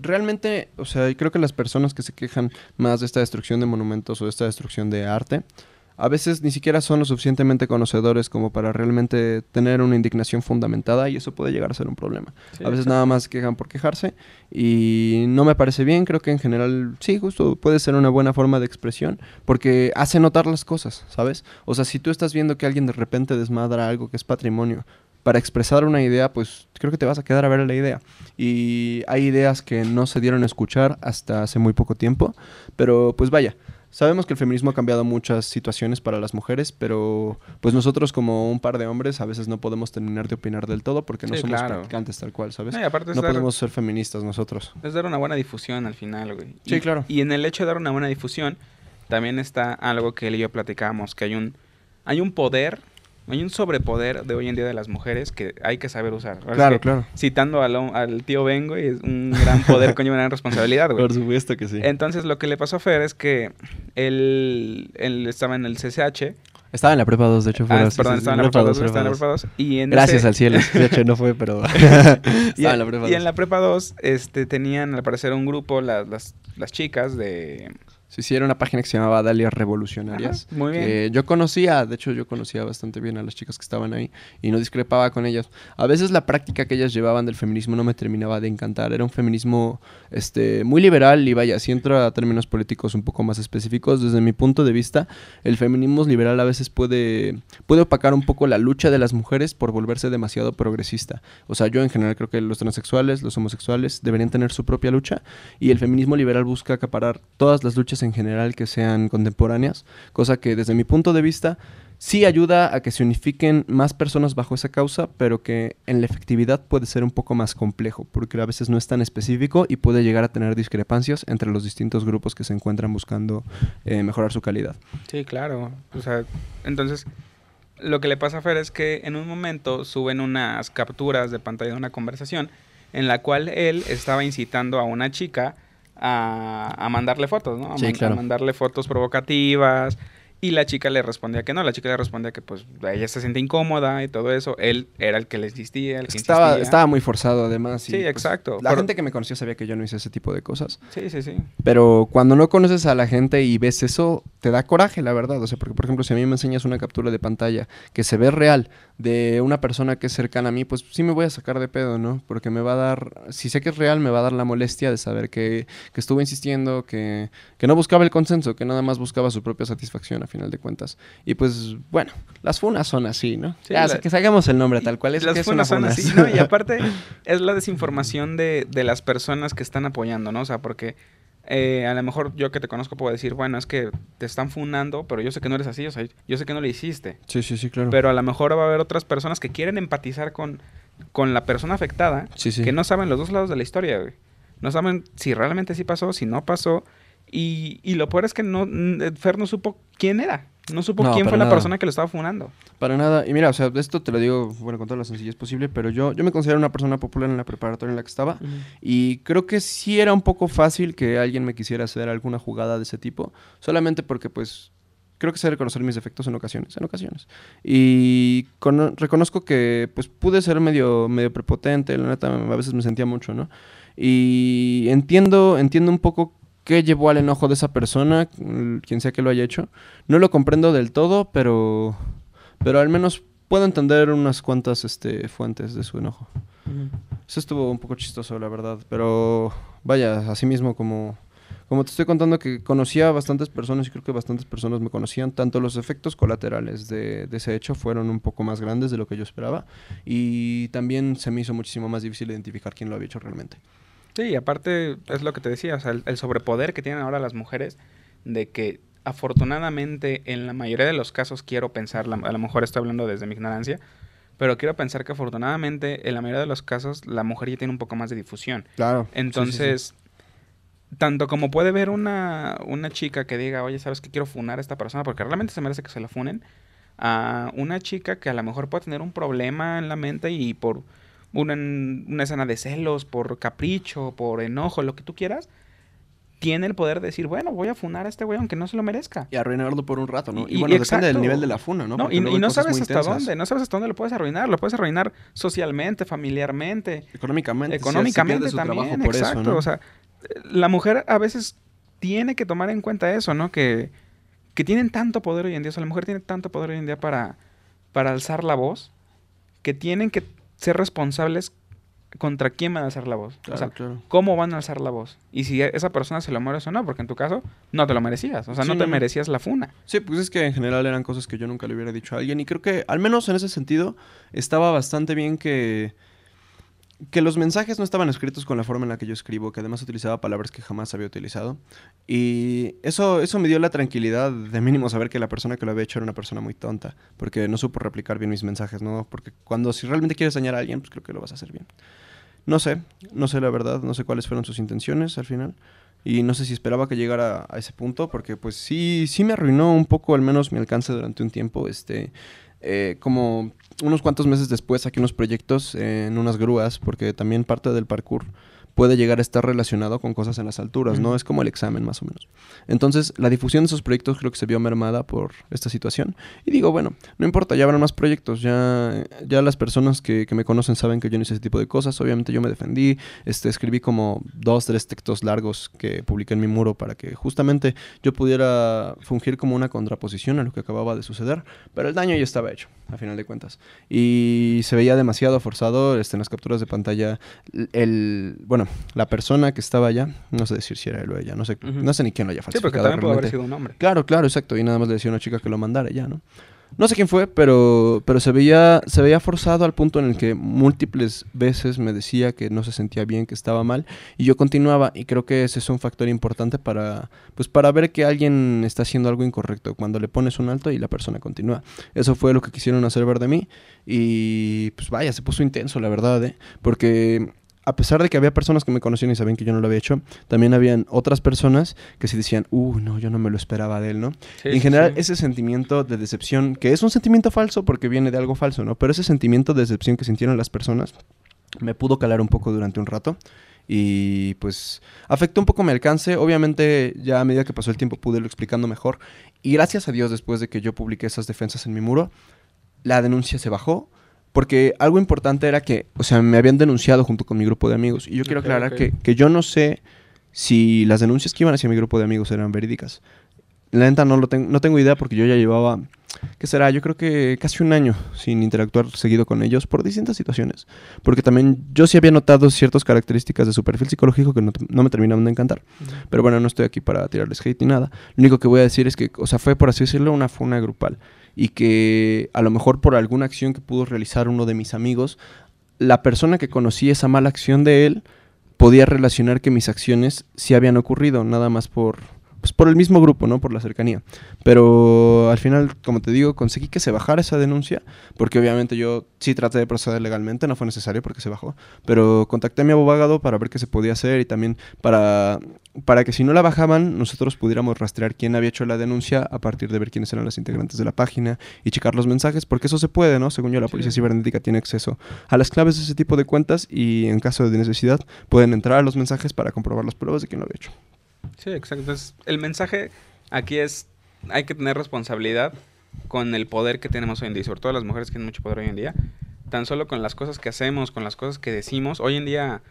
realmente, o sea, creo que las personas que se quejan más de esta destrucción de monumentos o de esta destrucción de arte, a veces ni siquiera son lo suficientemente conocedores como para realmente tener una indignación fundamentada y eso puede llegar a ser un problema. Sí, a veces nada más quejan por quejarse y no me parece bien, creo que en general sí, justo puede ser una buena forma de expresión porque hace notar las cosas, ¿sabes? O sea, si tú estás viendo que alguien de repente desmadra algo que es patrimonio para expresar una idea, pues creo que te vas a quedar a ver la idea. Y hay ideas que no se dieron a escuchar hasta hace muy poco tiempo, pero pues vaya. Sabemos que el feminismo ha cambiado muchas situaciones para las mujeres, pero pues nosotros como un par de hombres a veces no podemos terminar de opinar del todo porque no Sí, somos claro. practicantes tal cual, ¿sabes? No, y aparte es No dar- podemos ser feministas nosotros. Es dar una buena difusión al final, güey. Sí, Y- claro. Y en el hecho de dar una buena difusión, también está algo que él y yo platicábamos, que hay un, hay un poder, hay un sobrepoder de hoy en día de las mujeres que hay que saber usar. Ahora Claro, que, claro. Citando al, al tío Bengo, y es un gran poder conlleva una gran responsabilidad, güey. Por supuesto que sí. Entonces, lo que le pasó a Fer es que él, él estaba en el CCH. Estaba en la prepa 2, de hecho. Ah, fuera, sí, perdón, estaba en la prepa 2, prepa estaba en la prepa 2. Y en Gracias ese- al cielo. De hecho, no fue, pero. y, estaba en la prepa y en 2. la prepa 2 este, tenían, al parecer, un grupo, las, las, las chicas de... Sí, sí, era una página que se llamaba Dalias Revolucionarias. Ajá, muy bien. que yo conocía, de hecho, yo conocía bastante bien a las chicas que estaban ahí y no discrepaba con ellas. A veces la práctica que ellas llevaban del feminismo no me terminaba de encantar. Era un feminismo este, muy liberal y vaya, si entro a términos políticos un poco más específicos, desde mi punto de vista, el feminismo liberal a veces puede, puede opacar un poco la lucha de las mujeres por volverse demasiado progresista. O sea, yo en general creo que los transexuales, los homosexuales deberían tener su propia lucha y el feminismo liberal busca acaparar todas las luchas en general que sean contemporáneas, cosa que desde mi punto de vista sí ayuda a que se unifiquen más personas bajo esa causa, pero que en la efectividad puede ser un poco más complejo, porque a veces no es tan específico y puede llegar a tener discrepancias entre los distintos grupos que se encuentran buscando eh, mejorar su calidad. Sí, claro. O sea, entonces, lo que le pasa a Fer es que en un momento suben unas capturas de pantalla de una conversación en la cual él estaba incitando a una chica a, a mandarle fotos, ¿no? A, Sí, man- claro. a mandarle fotos provocativas. Y la chica le respondía que no, la chica le respondía que pues ella se siente incómoda y todo eso. Él era el que le insistía, el que Estaba, insistía. estaba muy forzado además. y, Sí, pues, exacto. La Pero- gente que me conocía sabía que yo no hice ese tipo de cosas. Sí, sí, sí. Pero cuando no conoces a la gente y ves eso, te da coraje, la verdad. O sea, porque, por ejemplo, si a mí me enseñas una captura de pantalla que se ve real de una persona que es cercana a mí, pues sí me voy a sacar de pedo, ¿no? Porque me va a dar, si sé que es real, me va a dar la molestia de saber que, que estuvo insistiendo, que, que no buscaba el consenso, que nada más buscaba su propia satisfacción final de cuentas. Y pues, bueno, las funas son así, ¿no? Sí, ya, la- que salgamos el nombre tal cual. Es Las que es una funas son así, ¿no? Y aparte es la desinformación de, de las personas que están apoyando, ¿no? O sea, porque eh, a lo mejor yo que te conozco puedo decir, bueno, es que te están funando, pero yo sé que no eres así, o sea, yo sé que no lo hiciste. Sí, sí, sí, claro. Pero a lo mejor va a haber otras personas que quieren empatizar con, con la persona afectada, sí, sí. que no saben los dos lados de la historia, güey. No saben si realmente sí pasó, si no pasó. Y, y lo peor es que no, n- Fer no supo quién era. No supo No, quién fue la nada. persona que lo estaba funando. Para nada. Y mira, o sea, esto te lo digo, bueno, con toda la sencillez posible, pero yo, yo me considero una persona popular en la preparatoria en la que estaba. Y creo que sí era un poco fácil que alguien me quisiera hacer alguna jugada de ese tipo. Solamente porque, pues, creo que sé reconocer mis defectos en ocasiones, en ocasiones. Y cono- reconozco que, pues, pude ser medio, medio prepotente, la neta, a veces me sentía mucho, ¿no? Y entiendo, entiendo un poco qué llevó al enojo de esa persona, quien sea que lo haya hecho. No lo comprendo del todo, pero, pero al menos puedo entender unas cuantas este, fuentes de su enojo. Eso estuvo un poco chistoso, la verdad. Pero vaya, así mismo como, como te estoy contando que conocía a bastantes personas y creo que bastantes personas me conocían, tanto los efectos colaterales de, de ese hecho fueron un poco más grandes de lo que yo esperaba. Y también se me hizo muchísimo más difícil identificar quién lo había hecho realmente. Sí, y aparte es lo que te decía, o sea, el, el sobrepoder que tienen ahora las mujeres de que afortunadamente en la mayoría de los casos quiero pensar, la- a lo mejor estoy hablando desde mi ignorancia, pero quiero pensar que afortunadamente en la mayoría de los casos la mujer ya tiene un poco más de difusión. Claro. Entonces, tanto como puede ver una, una chica que diga, oye, ¿sabes qué? Quiero funar a esta persona porque realmente se merece que se la funen, a una chica que a lo mejor puede tener un problema en la mente y por una, una escena de celos, por capricho, por enojo, lo que tú quieras, tiene el poder de decir, bueno, voy a funar a este güey aunque no se lo merezca. Y arruinarlo por un rato, ¿no? Y, bueno, depende del nivel de la funa, ¿no? Y, no sabes hasta intensas. dónde, no sabes hasta dónde lo puedes arruinar, lo puedes arruinar socialmente, familiarmente, Económicamente. si económicamente también, por exacto, eso, ¿no? o sea, la mujer a veces tiene que tomar en cuenta eso, ¿no? Que, que tienen tanto poder hoy en día, o sea, la mujer tiene tanto poder hoy en día para, para alzar la voz, que tienen que ser responsables contra quién van a alzar la voz. Claro, o sea, claro. cómo van a alzar la voz. Y si esa persona se lo merece o no, porque en tu caso no te lo merecías, o sea, no Sí, te no, no. merecías la funa. Sí, pues es que en general eran cosas que yo nunca le hubiera dicho a alguien y creo que al menos en ese sentido estaba bastante bien que que los mensajes no estaban escritos con la forma en la que yo escribo, que además utilizaba palabras que jamás había utilizado y eso eso me dio la tranquilidad de mínimo saber que la persona que lo había hecho era una persona muy tonta, porque no supo replicar bien mis mensajes, ¿no? Porque cuando si realmente quieres dañar a alguien, pues creo que lo vas a hacer bien. No sé, no sé la verdad, no sé cuáles fueron sus intenciones al final. Y no sé si esperaba que llegara a ese punto, porque pues sí, sí me arruinó un poco al menos mi alcance durante un tiempo. Este, eh, como unos cuantos meses después saqué unos proyectos en unas grúas, porque también parte del parkour puede llegar a estar relacionado con cosas en las alturas, ¿no? Es como el examen más o menos. Entonces, la difusión de esos proyectos creo que se vio mermada por esta situación. Y digo, bueno, no importa, ya habrán más proyectos, ya, ya las personas que, que me conocen saben que yo no hice ese tipo de cosas. Obviamente yo me defendí, este, escribí como dos, tres textos largos que publiqué en mi muro para que justamente yo pudiera fungir como una contraposición a lo que acababa de suceder. Pero el daño ya estaba hecho, a final de cuentas. Y se veía demasiado forzado este, en las capturas de pantalla. El, el- bueno, la persona que estaba allá, no sé decir si era él o ella, no sé, no sé ni quién lo haya Sí, falsificado porque también puede haber sido un hombre. Claro, claro, exacto. Y nada más le decía a una chica que lo mandara ya, ¿no? No sé quién fue, pero, pero se, veía, se veía forzado al punto en el que múltiples veces me decía que no se sentía bien, que estaba mal, y yo continuaba, y creo que ese es un factor importante para, pues para ver que alguien está haciendo algo incorrecto, cuando le pones un alto y la persona continúa. Eso fue lo que quisieron hacer ver de mí, y pues vaya, se puso intenso, la verdad, ¿eh? Porque a pesar de que había personas que me conocían y sabían que yo no lo había hecho, también habían otras personas que sí decían, uh, no, yo no me lo esperaba de él, ¿no? Sí, Y en general, sí. ese sentimiento de decepción, que es un sentimiento falso porque viene de algo falso, ¿no? Pero ese sentimiento de decepción que sintieron las personas me pudo calar un poco durante un rato y pues afectó un poco mi alcance. Obviamente ya a medida que pasó el tiempo pude irlo explicando mejor y gracias a Dios después de que yo publiqué esas defensas en mi muro, la denuncia se bajó. Porque algo importante era que, o sea, me habían denunciado junto con mi grupo de amigos. Y yo quiero aclarar que, que yo no sé si las denuncias que iban hacia mi grupo de amigos eran verídicas. La neta no, lo tengo, no tengo idea porque yo ya llevaba, ¿qué será? Yo creo que casi un año sin interactuar seguido con ellos por distintas situaciones. Porque también yo sí había notado ciertas características de su perfil psicológico que no, no me terminaban de encantar. Pero bueno, no estoy aquí para tirarles hate ni nada. Lo único que voy a decir es que, o sea, fue por así decirlo una funa grupal. Y que a lo mejor por alguna acción que pudo realizar uno de mis amigos, la persona que conocí esa mala acción de él podía relacionar que mis acciones sí habían ocurrido, nada más por, pues por el mismo grupo, ¿no? Por la cercanía. Pero al final, como te digo, conseguí que se bajara esa denuncia, porque obviamente yo sí traté de proceder legalmente, no fue necesario porque se bajó, pero contacté a mi abogado para ver qué se podía hacer y también para, para que si no la bajaban, nosotros pudiéramos rastrear quién había hecho la denuncia a partir de ver quiénes eran los integrantes de la página y checar los mensajes, porque eso se puede, ¿no? Según yo, la Sí. policía cibernética tiene acceso a las claves de ese tipo de cuentas y en caso de necesidad pueden entrar a los mensajes para comprobar las pruebas de quién lo había hecho. Sí, exacto. Entonces, el mensaje aquí es, hay que tener responsabilidad con el poder que tenemos hoy en día, sobre todo las mujeres que tienen mucho poder hoy en día, tan solo con las cosas que hacemos, con las cosas que decimos. Hoy en día,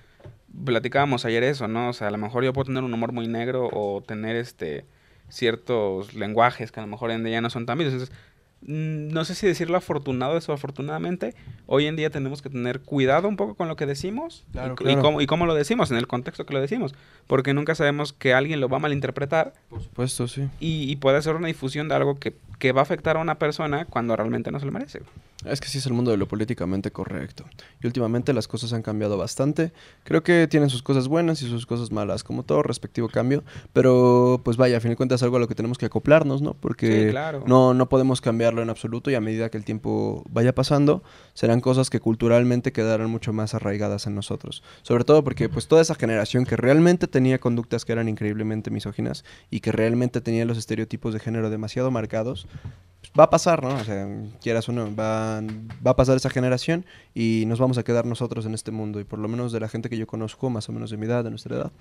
platicábamos ayer eso, ¿no? O sea, a lo mejor yo puedo tener un humor muy negro o tener este ciertos lenguajes que a lo mejor hoy en día no son tan vistos. Entonces, no sé si decirlo afortunado o desafortunadamente, hoy en día tenemos que tener cuidado un poco con lo que decimos Claro, y, claro. y cómo, y cómo lo decimos, en el contexto que lo decimos, porque nunca sabemos que alguien lo va a malinterpretar Por supuesto, sí. y, y puede ser una difusión de algo que, que va a afectar a una persona cuando realmente no se lo merece. Es que sí es el mundo de lo políticamente correcto. Y últimamente las cosas han cambiado bastante. Creo que tienen sus cosas buenas y sus cosas malas, como todo respectivo cambio. Pero pues vaya, a fin de cuentas es algo a lo que tenemos que acoplarnos, ¿no? Porque Sí, claro. no, no podemos cambiarlo en absoluto y a medida que el tiempo vaya pasando, serán cosas que culturalmente quedarán mucho más arraigadas en nosotros. Sobre todo porque pues toda esa generación que realmente tenía conductas que eran increíblemente misóginas y que realmente tenía los estereotipos de género demasiado marcados, va a pasar, ¿no? O sea, quieras o no, va, va a pasar esa generación y nos vamos a quedar nosotros en este mundo. Y por lo menos de la gente que yo conozco, más o menos de mi edad, de nuestra edad,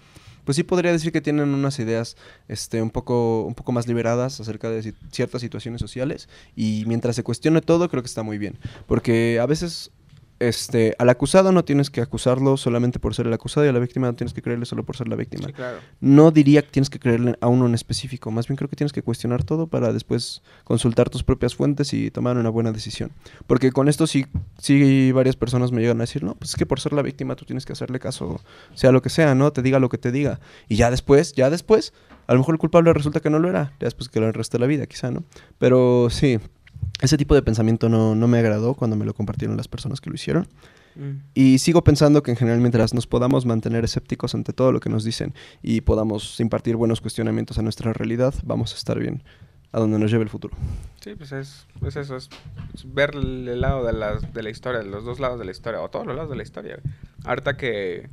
pues sí podría decir que tienen unas ideas este, un, poco, un poco más liberadas acerca de ciertas situaciones sociales. Y mientras se cuestione todo, creo que está muy bien. Porque a veces este, al acusado no tienes que acusarlo solamente por ser el acusado y a la víctima no tienes que creerle solo por ser la víctima Sí, claro. no diría que tienes que creerle a uno en específico, más bien creo que tienes que cuestionar todo para después consultar tus propias fuentes y tomar una buena decisión. Porque con esto sí, sí varias personas me llegan a decir, no, pues es que por ser la víctima tú tienes que hacerle caso, sea lo que sea, ¿no? Te diga lo que te diga. Y ya después, ya después, a lo mejor el culpable resulta que no lo era, ya después que lo el resto de la vida, quizá, ¿no? Pero sí, ese tipo de pensamiento no, no me agradó cuando me lo compartieron las personas que lo hicieron. Mm. Y sigo pensando que en general mientras nos podamos mantener escépticos ante todo lo que nos dicen y podamos impartir buenos cuestionamientos a nuestra realidad, vamos a estar bien a donde nos lleve el futuro. Sí, pues es, es eso, es, es ver el lado de la, de la historia, los dos lados de la historia, o todos los lados de la historia. Ahorita que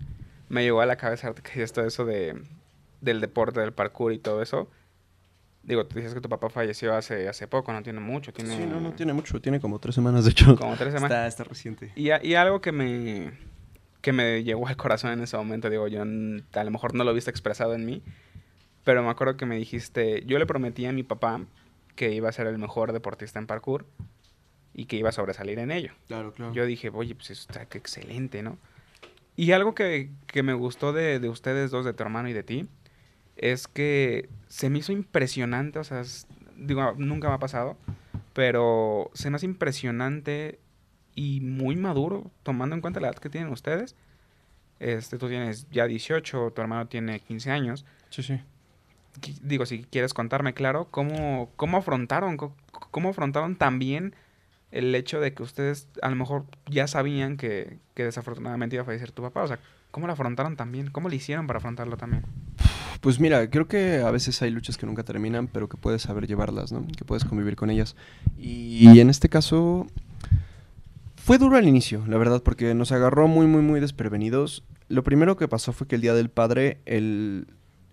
me llegó a la cabeza, ahorita que ya está eso de, del deporte, del parkour y todo eso. Digo, tú dices que tu papá falleció hace, hace poco, no tiene mucho, tiene, Sí, no, no tiene mucho, tiene como tres semanas de hecho. como tres semanas. Está, está reciente. Y, y algo que me, que me llegó al corazón en ese momento, digo, yo a lo mejor no lo viste expresado en mí, pero me acuerdo que me dijiste, yo le prometí a mi papá que iba a ser el mejor deportista en parkour y que iba a sobresalir en ello. Claro, claro. Yo dije, oye, pues eso está que excelente, ¿no? Y algo que, que me gustó de, de ustedes dos, de tu hermano y de ti, es que se me hizo impresionante, o sea, es- digo, nunca me ha pasado, pero se me hace impresionante y muy maduro, tomando en cuenta la edad que tienen ustedes. Este, tú tienes ya 18, tu hermano tiene 15 años. Sí, sí. Digo, si quieres contarme, claro, cómo, cómo afrontaron, co- cómo afrontaron también el hecho de que ustedes a lo mejor ya sabían que, que desafortunadamente iba a fallecer tu papá. O sea, ¿cómo lo afrontaron también? ¿Cómo le hicieron para afrontarlo también? Pues mira, creo que a veces hay luchas que nunca terminan, pero que puedes saber llevarlas, ¿no? Que puedes convivir con ellas. Y en este caso fue duro al inicio, la verdad, porque nos agarró muy, muy, muy desprevenidos. Lo primero que pasó fue que el día del padre, él,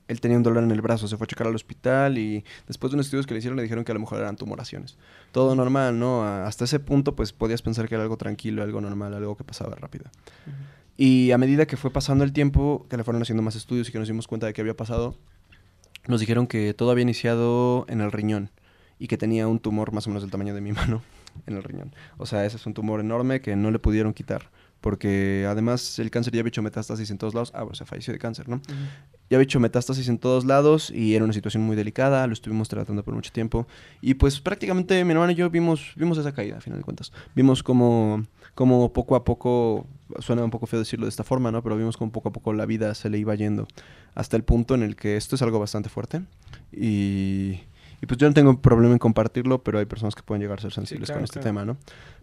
él tenía un dolor en el brazo, se fue a checar al hospital y después de unos estudios que le hicieron le dijeron que a lo mejor eran tumoraciones. Todo normal, ¿no? Hasta ese punto pues podías pensar que era algo tranquilo, algo normal, algo que pasaba rápido. Y a medida que fue pasando el tiempo, que le fueron haciendo más estudios y que nos dimos cuenta de qué había pasado, nos dijeron que todo había iniciado en el riñón y que tenía un tumor más o menos del tamaño de mi mano en el riñón. O sea, ese es un tumor enorme que no le pudieron quitar porque además el cáncer ya había hecho metástasis en todos lados. Ah, bueno, se falleció de cáncer, ¿no? Ya había hecho metástasis en todos lados y era una situación muy delicada, lo estuvimos tratando por mucho tiempo. Y pues prácticamente mi hermano y yo vimos, vimos esa caída, a final de cuentas. Vimos como, como poco a poco, suena un poco feo decirlo de esta forma, ¿no? Pero vimos como poco a poco la vida se le iba yendo hasta el punto en el que esto es algo bastante fuerte. Y, y pues yo no tengo problema en compartirlo, pero hay personas que pueden llegar a ser sensibles con este tema, ¿no?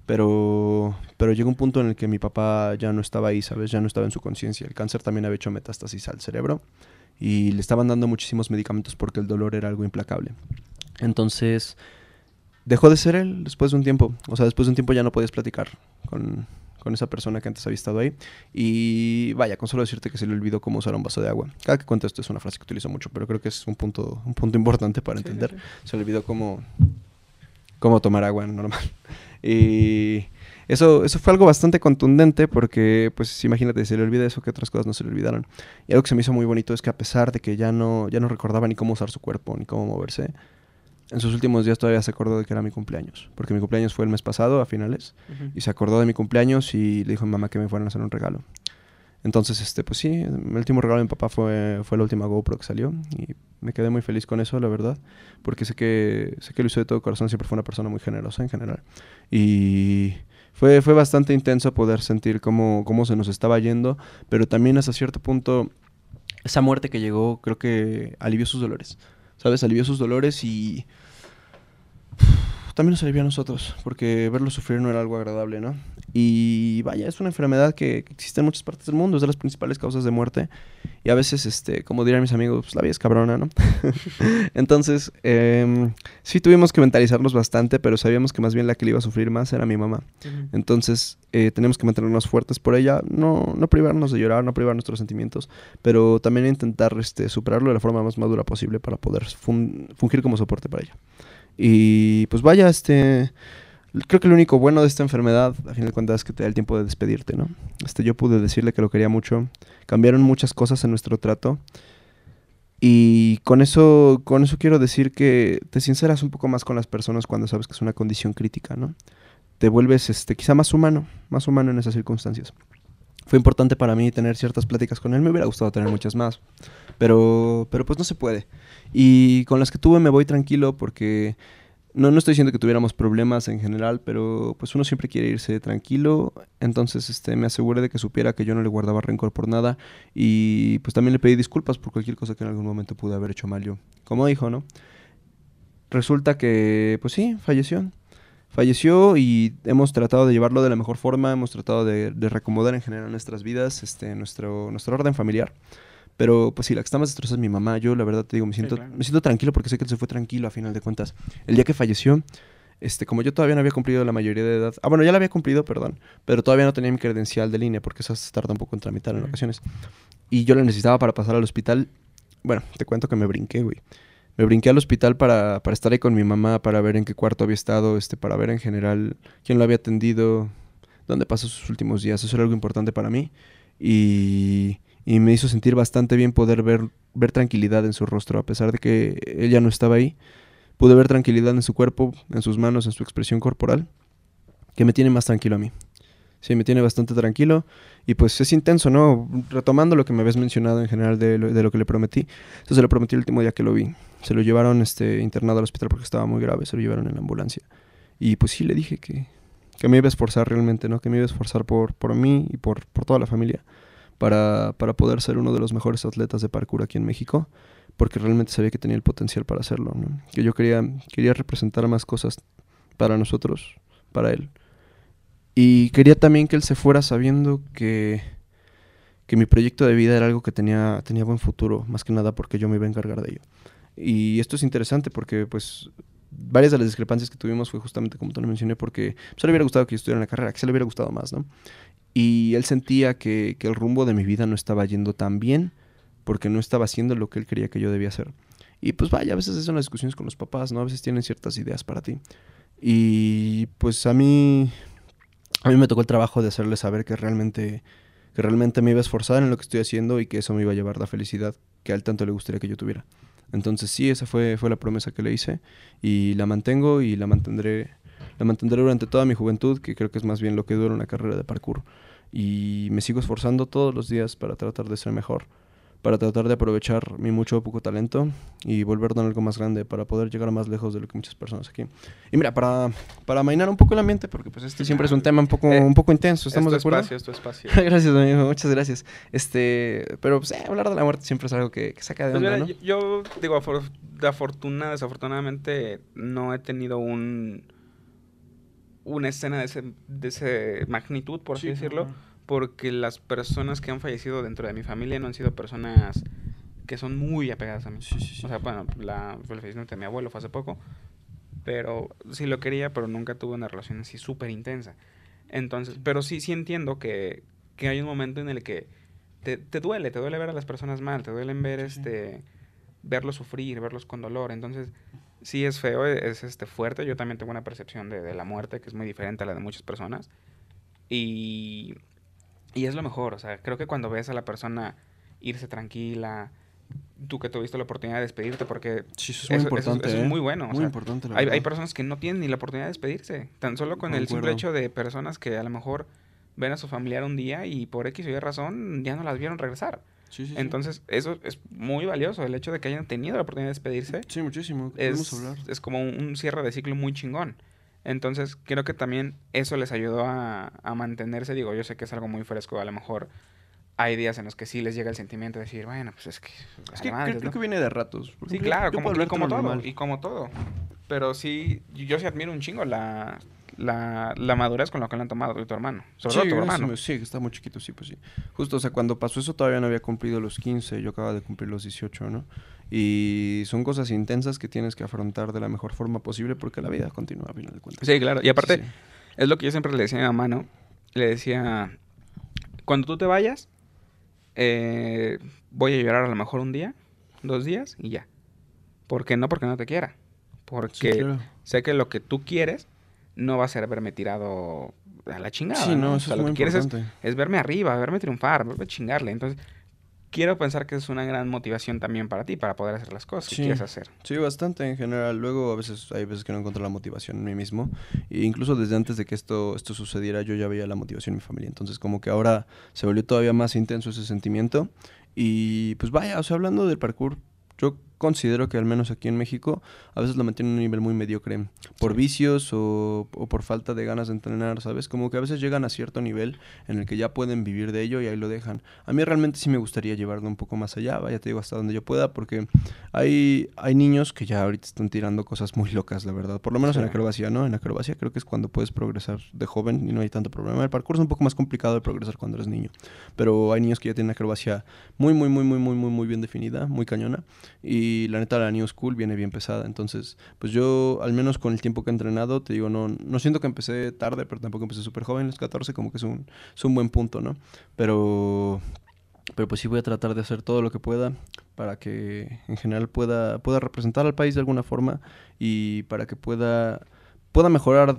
Pero, pero llegó un punto en el que mi papá ya no estaba ahí, ¿sabes? Ya no estaba en su conciencia. El cáncer también había hecho metástasis al cerebro y le estaban dando muchísimos medicamentos porque el dolor era algo implacable. Entonces, dejó de ser él después de un tiempo. O sea, después de un tiempo ya no podías platicar con, con esa persona que antes había estado ahí. Y vaya, con solo decirte que se le olvidó cómo usar un vaso de agua. Cada que cuento esto es una frase que utilizo mucho, pero creo que es un punto, un punto importante para entender. Se le olvidó cómo, cómo tomar agua normal. Y eso, eso fue algo bastante contundente porque, pues imagínate, se le olvida eso que otras cosas no se le olvidaron. Y algo que se me hizo muy bonito es que a pesar de que ya no, ya no recordaba ni cómo usar su cuerpo, ni cómo moverse, en sus últimos días todavía se acordó de que era mi cumpleaños. Porque mi cumpleaños fue el mes pasado, a finales. Y se acordó de mi cumpleaños y le dijo a mi mamá que me fueran a hacer un regalo. Entonces, este, pues sí, el último regalo de mi papá fue, fue la última GoPro que salió y me quedé muy feliz con eso, la verdad, porque sé que, sé que lo hizo de todo corazón, siempre fue una persona muy generosa en general. Y fue, fue bastante intenso poder sentir cómo, cómo se nos estaba yendo, pero también hasta cierto punto, esa muerte que llegó creo que alivió sus dolores, ¿sabes? Alivió sus dolores y también nos alivió a nosotros, porque verlo sufrir no era algo agradable, ¿no? Y vaya, es una enfermedad que existe en muchas partes del mundo, es de las principales causas de muerte. Y a veces, este, como dirían mis amigos, pues, la vida es cabrona, ¿no? Entonces, eh, sí tuvimos que mentalizarnos bastante, pero sabíamos que más bien la que le iba a sufrir más era mi mamá. Entonces, eh, tenemos que mantenernos fuertes por ella, no, no privarnos de llorar, no privar nuestros sentimientos, pero también intentar este, superarlo de la forma más madura posible para poder fungir como soporte para ella. Y pues vaya, este Creo que lo único bueno de esta enfermedad, a fin de cuentas, es que te da el tiempo de despedirte, ¿no? Este, yo pude decirle que lo quería mucho. Cambiaron muchas cosas en nuestro trato. Y con eso, con eso quiero decir que te sinceras un poco más con las personas cuando sabes que es una condición crítica, ¿no? Te vuelves este, quizá más humano, más humano en esas circunstancias. Fue importante para mí tener ciertas pláticas con él, me hubiera gustado tener muchas más, pero, pero pues no se puede. Y con las que tuve me voy tranquilo porque no, no estoy diciendo que tuviéramos problemas en general, pero pues uno siempre quiere irse tranquilo. Entonces este, me aseguré de que supiera que yo no le guardaba rencor por nada. Y pues también le pedí disculpas por cualquier cosa que en algún momento pude haber hecho mal yo. Como dijo, ¿no? Resulta que, pues sí, falleció. Falleció y hemos tratado de llevarlo de la mejor forma, hemos tratado de, de reacomodar en general nuestras vidas, este, nuestro, nuestro orden familiar. Pero pues sí, la que está más destrozada es mi mamá. Yo la verdad te digo, me siento, me siento tranquilo porque sé que él se fue tranquilo a final de cuentas. El día que falleció, este, como yo todavía no había cumplido la mayoría de edad. Ah, bueno, ya la había cumplido, perdón. Pero todavía no tenía mi credencial de línea porque eso se tarda un poco en tramitar en ocasiones. Y yo la necesitaba para pasar al hospital. Bueno, te cuento que me brinqué, güey. Me brinqué al hospital para, estar ahí con mi mamá, para ver en qué cuarto había estado, este, para ver en general quién lo había atendido, dónde pasó sus últimos días. Eso era algo importante para mí. Y y me hizo sentir bastante bien poder ver, ver tranquilidad en su rostro, a pesar de que ella no estaba ahí. Pude ver tranquilidad en su cuerpo, en sus manos, en su expresión corporal, que me tiene más tranquilo a mí. Sí, me tiene bastante tranquilo y pues es intenso, ¿no? Retomando lo que me habías mencionado en general de lo, de lo que le prometí. Eso se lo prometí el último día que lo vi. Se lo llevaron este, internado al hospital porque estaba muy grave, se lo llevaron en la ambulancia. Y pues sí, le dije que, que me iba a esforzar realmente, ¿no? Que me iba a esforzar por, por mí y por, por toda la familia para, para poder ser uno de los mejores atletas de parkour aquí en México, porque realmente sabía que tenía el potencial para hacerlo, que yo quería, quería representar más cosas para nosotros, para él. Y quería también que él se fuera sabiendo que, que mi proyecto de vida era algo que tenía, tenía buen futuro, más que nada porque yo me iba a encargar de ello. Y esto es interesante porque pues varias de las discrepancias que tuvimos fue justamente como te lo mencioné porque pues, le hubiera gustado que yo estuviera en la carrera, que se le hubiera gustado más, ¿no? Y él sentía que, el rumbo de mi vida no estaba yendo tan bien porque no estaba haciendo lo que él creía que yo debía hacer. Y pues vaya, a veces son las discusiones con los papás, ¿no? A veces tienen ciertas ideas para ti. Y pues a mí, a mí me tocó el trabajo de hacerle saber que realmente, que realmente me iba a esforzar en lo que estoy haciendo y que eso me iba a llevar la felicidad que a él tanto le gustaría que yo tuviera. Entonces sí, esa fue, fue la promesa que le hice y la mantengo y la mantendré, la mantendré durante toda mi juventud, que creo que es más bien lo que dura una carrera de parkour. Y me sigo esforzando todos los días para tratar de ser mejor para tratar de aprovechar mi mucho o poco talento y volverlo en algo más grande para poder llegar más lejos de lo que muchas personas aquí. Y mira, para, para mainar un poco el ambiente, porque pues este siempre es un tema un poco, eh, un poco intenso, ¿estamos de acuerdo? Espacio, es tu espacio. gracias, amigo, muchas gracias. Este, pero pues eh, hablar de la muerte siempre es algo que, saca de pues onda, ¿no? yo, yo, digo, de afortuna, desafortunadamente no he tenido un una escena de ese, de ese magnitud, por así decirlo porque las personas que han fallecido dentro de mi familia no han sido personas que son muy apegadas a mí. Sí, sí, o sea, bueno, la, el fallecimiento de mi abuelo fue hace poco, pero sí lo quería, pero nunca tuve una relación así súper intensa. Entonces, pero sí, sí entiendo que, que, hay un momento en el que te, te, duele, te duele ver a las personas mal, te duele ver este verlos sufrir, verlos con dolor. Entonces, sí es feo, es, este fuerte. Yo también tengo una percepción de, de, la muerte que es muy diferente a la de muchas personas. Y y es lo mejor, o sea, creo que cuando ves a la persona irse tranquila, tú que tuviste la oportunidad de despedirte, porque sí, eso es muy importante. Eso, es muy bueno. Muy importante. hay, hay, personas que no tienen ni la oportunidad de despedirse, tan solo con el simple hecho de personas que a lo mejor ven a su familiar un día y por X o Y razón ya no las vieron regresar. Sí, sí, Entonces, eso es muy valioso, el hecho de que hayan tenido la oportunidad de despedirse. Sí, muchísimo. Es, es como un cierre de ciclo muy chingón. Entonces, creo que también eso les ayudó a, mantenerse. Digo, yo sé que es algo muy fresco, a lo mejor hay días en los que sí les llega el sentimiento de decir, bueno, pues es que... Es que creo, que viene de ratos. sí, claro, como, como todo, y como todo. Pero sí, yo sí admiro un chingo la, la, la madurez con lo que le han tomado tu hermano. Sobre todo tu hermano. Sí, está muy chiquito, sí, pues sí. Justo, o sea, cuando pasó eso todavía no había cumplido los 15, yo acababa de cumplir los 18, ¿no? Y son cosas intensas que tienes que afrontar de la mejor forma posible porque la vida continúa a final de cuentas. Sí, claro. Y aparte, es lo que yo siempre le decía a mi mamá, ¿no? Le decía, cuando tú te vayas, eh, voy a llorar a lo mejor un día, dos días y ya. ¿Por qué no? Porque no te quiera. Porque sé que lo que tú quieres no va a ser verme tirado a la chingada. Sí, no, eso es lo que quieres es, verme arriba, verme triunfar, verme chingarle. Entonces, quiero pensar que es una gran motivación también para ti, para poder hacer las cosas que quieres hacer. Sí, bastante en general. Luego, a veces, hay veces que no encuentro la motivación en mí mismo. E incluso desde antes de que esto, esto sucediera, yo ya veía la motivación en mi familia. Entonces, como que ahora se volvió todavía más intenso ese sentimiento. Y pues vaya, o sea, hablando del parkour, yo considero que al menos aquí en México a veces lo mantienen en un nivel muy mediocre por vicios o, por falta de ganas de entrenar, ¿sabes? Como que a veces llegan a cierto nivel en el que ya pueden vivir de ello y ahí lo dejan. A mí realmente sí me gustaría llevarlo un poco más allá, vaya te digo hasta donde yo pueda, porque hay, hay niños que ya ahorita están tirando cosas muy locas, la verdad. Por lo menos en acrobacia, ¿no? En acrobacia creo que es cuando puedes progresar de joven y no hay tanto problema. El parkour es un poco más complicado de progresar cuando eres niño, pero hay niños que ya tienen acrobacia muy, muy, muy, muy, muy, muy, muy bien definida, muy cañona. Y la neta, la New School viene bien pesada. Entonces, pues yo, al menos con el tiempo que he entrenado, te digo, no, no siento que empecé tarde, pero tampoco empecé súper joven, los 14, como que es un, es un buen punto, ¿no? Pero, pero pues sí voy a tratar de hacer todo lo que pueda para que en general pueda, pueda representar al país de alguna forma y para que pueda, pueda mejorar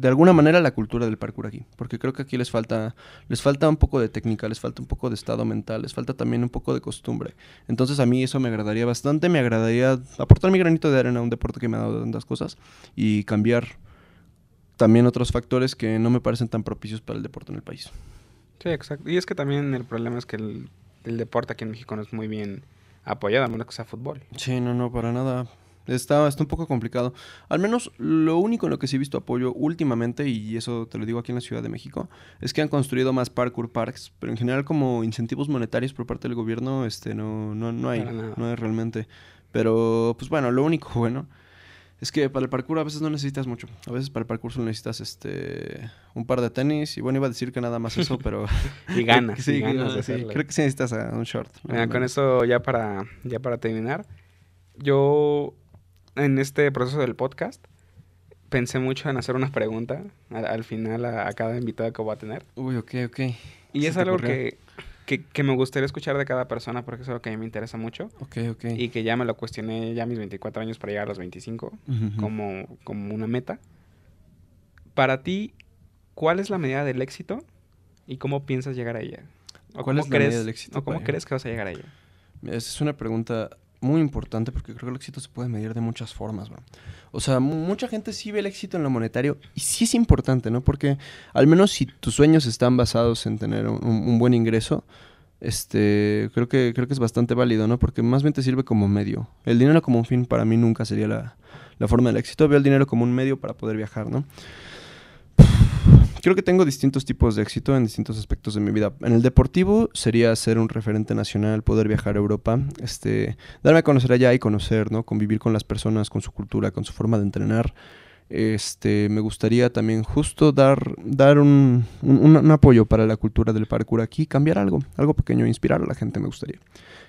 de alguna manera la cultura del parkour aquí, porque creo que aquí les falta les falta un poco de técnica, les falta un poco de estado mental, les falta también un poco de costumbre. Entonces a mí eso me agradaría bastante, me agradaría aportar mi granito de arena a un deporte que me ha dado tantas cosas y cambiar también otros factores que no me parecen tan propicios para el deporte en el país. Sí, exacto. Y es que también el problema es que el, deporte aquí en México no es muy bien apoyado, a menos que sea fútbol. Sí, no, no, para nada. Está, está un poco complicado. Al menos lo único en lo que sí he visto apoyo últimamente, y eso te lo digo aquí en la Ciudad de México, es que han construido más parkour parks, pero en general como incentivos monetarios por parte del gobierno, este no, no, no hay, no hay realmente. Pero, pues bueno, lo único bueno es que para el parkour a veces no necesitas mucho. A veces para el parkour solo necesitas este un par de tenis. Y bueno, iba a decir que nada más eso, pero. y ganas. sí, ganas sí, creo que sí necesitas un short. con eso ya para, ya para terminar. Yo en este proceso del podcast pensé mucho en hacer una pregunta al, final a, cada invitado que voy a tener. Uy, ok, ok. Y es algo que, que, me gustaría escuchar de cada persona porque es algo que a mí me interesa mucho. Ok, ok. Y que ya me lo cuestioné ya mis 24 años para llegar a los 25 como, como una meta. Para ti, ¿cuál es la medida del éxito ¿Y cómo piensas llegar a ella? ¿O ¿Cuál cómo es la crees, medida del éxito ¿O cómo crees que vas a llegar a ella? Esa es una pregunta muy importante porque creo que el éxito se puede medir de muchas formas, bro. O sea, mu- mucha gente sí ve el éxito en lo monetario y sí es importante, ¿no? Porque al menos si tus sueños están basados en tener un, un buen ingreso, este, creo que, creo que es bastante válido, ¿no? Porque más bien te sirve como medio. El dinero como un fin para mí nunca sería la, la forma del éxito. Veo el dinero como un medio para poder viajar, ¿no? Creo que tengo distintos tipos de éxito en distintos aspectos de mi vida. En el deportivo sería ser un referente nacional, poder viajar a Europa, este, darme a conocer allá y conocer, ¿no? Convivir con las personas, con su cultura, con su forma de entrenar. Este, me gustaría también justo dar, dar un, un- un- apoyo para la cultura del parkour aquí, cambiar algo, algo pequeño, inspirar a la gente me gustaría.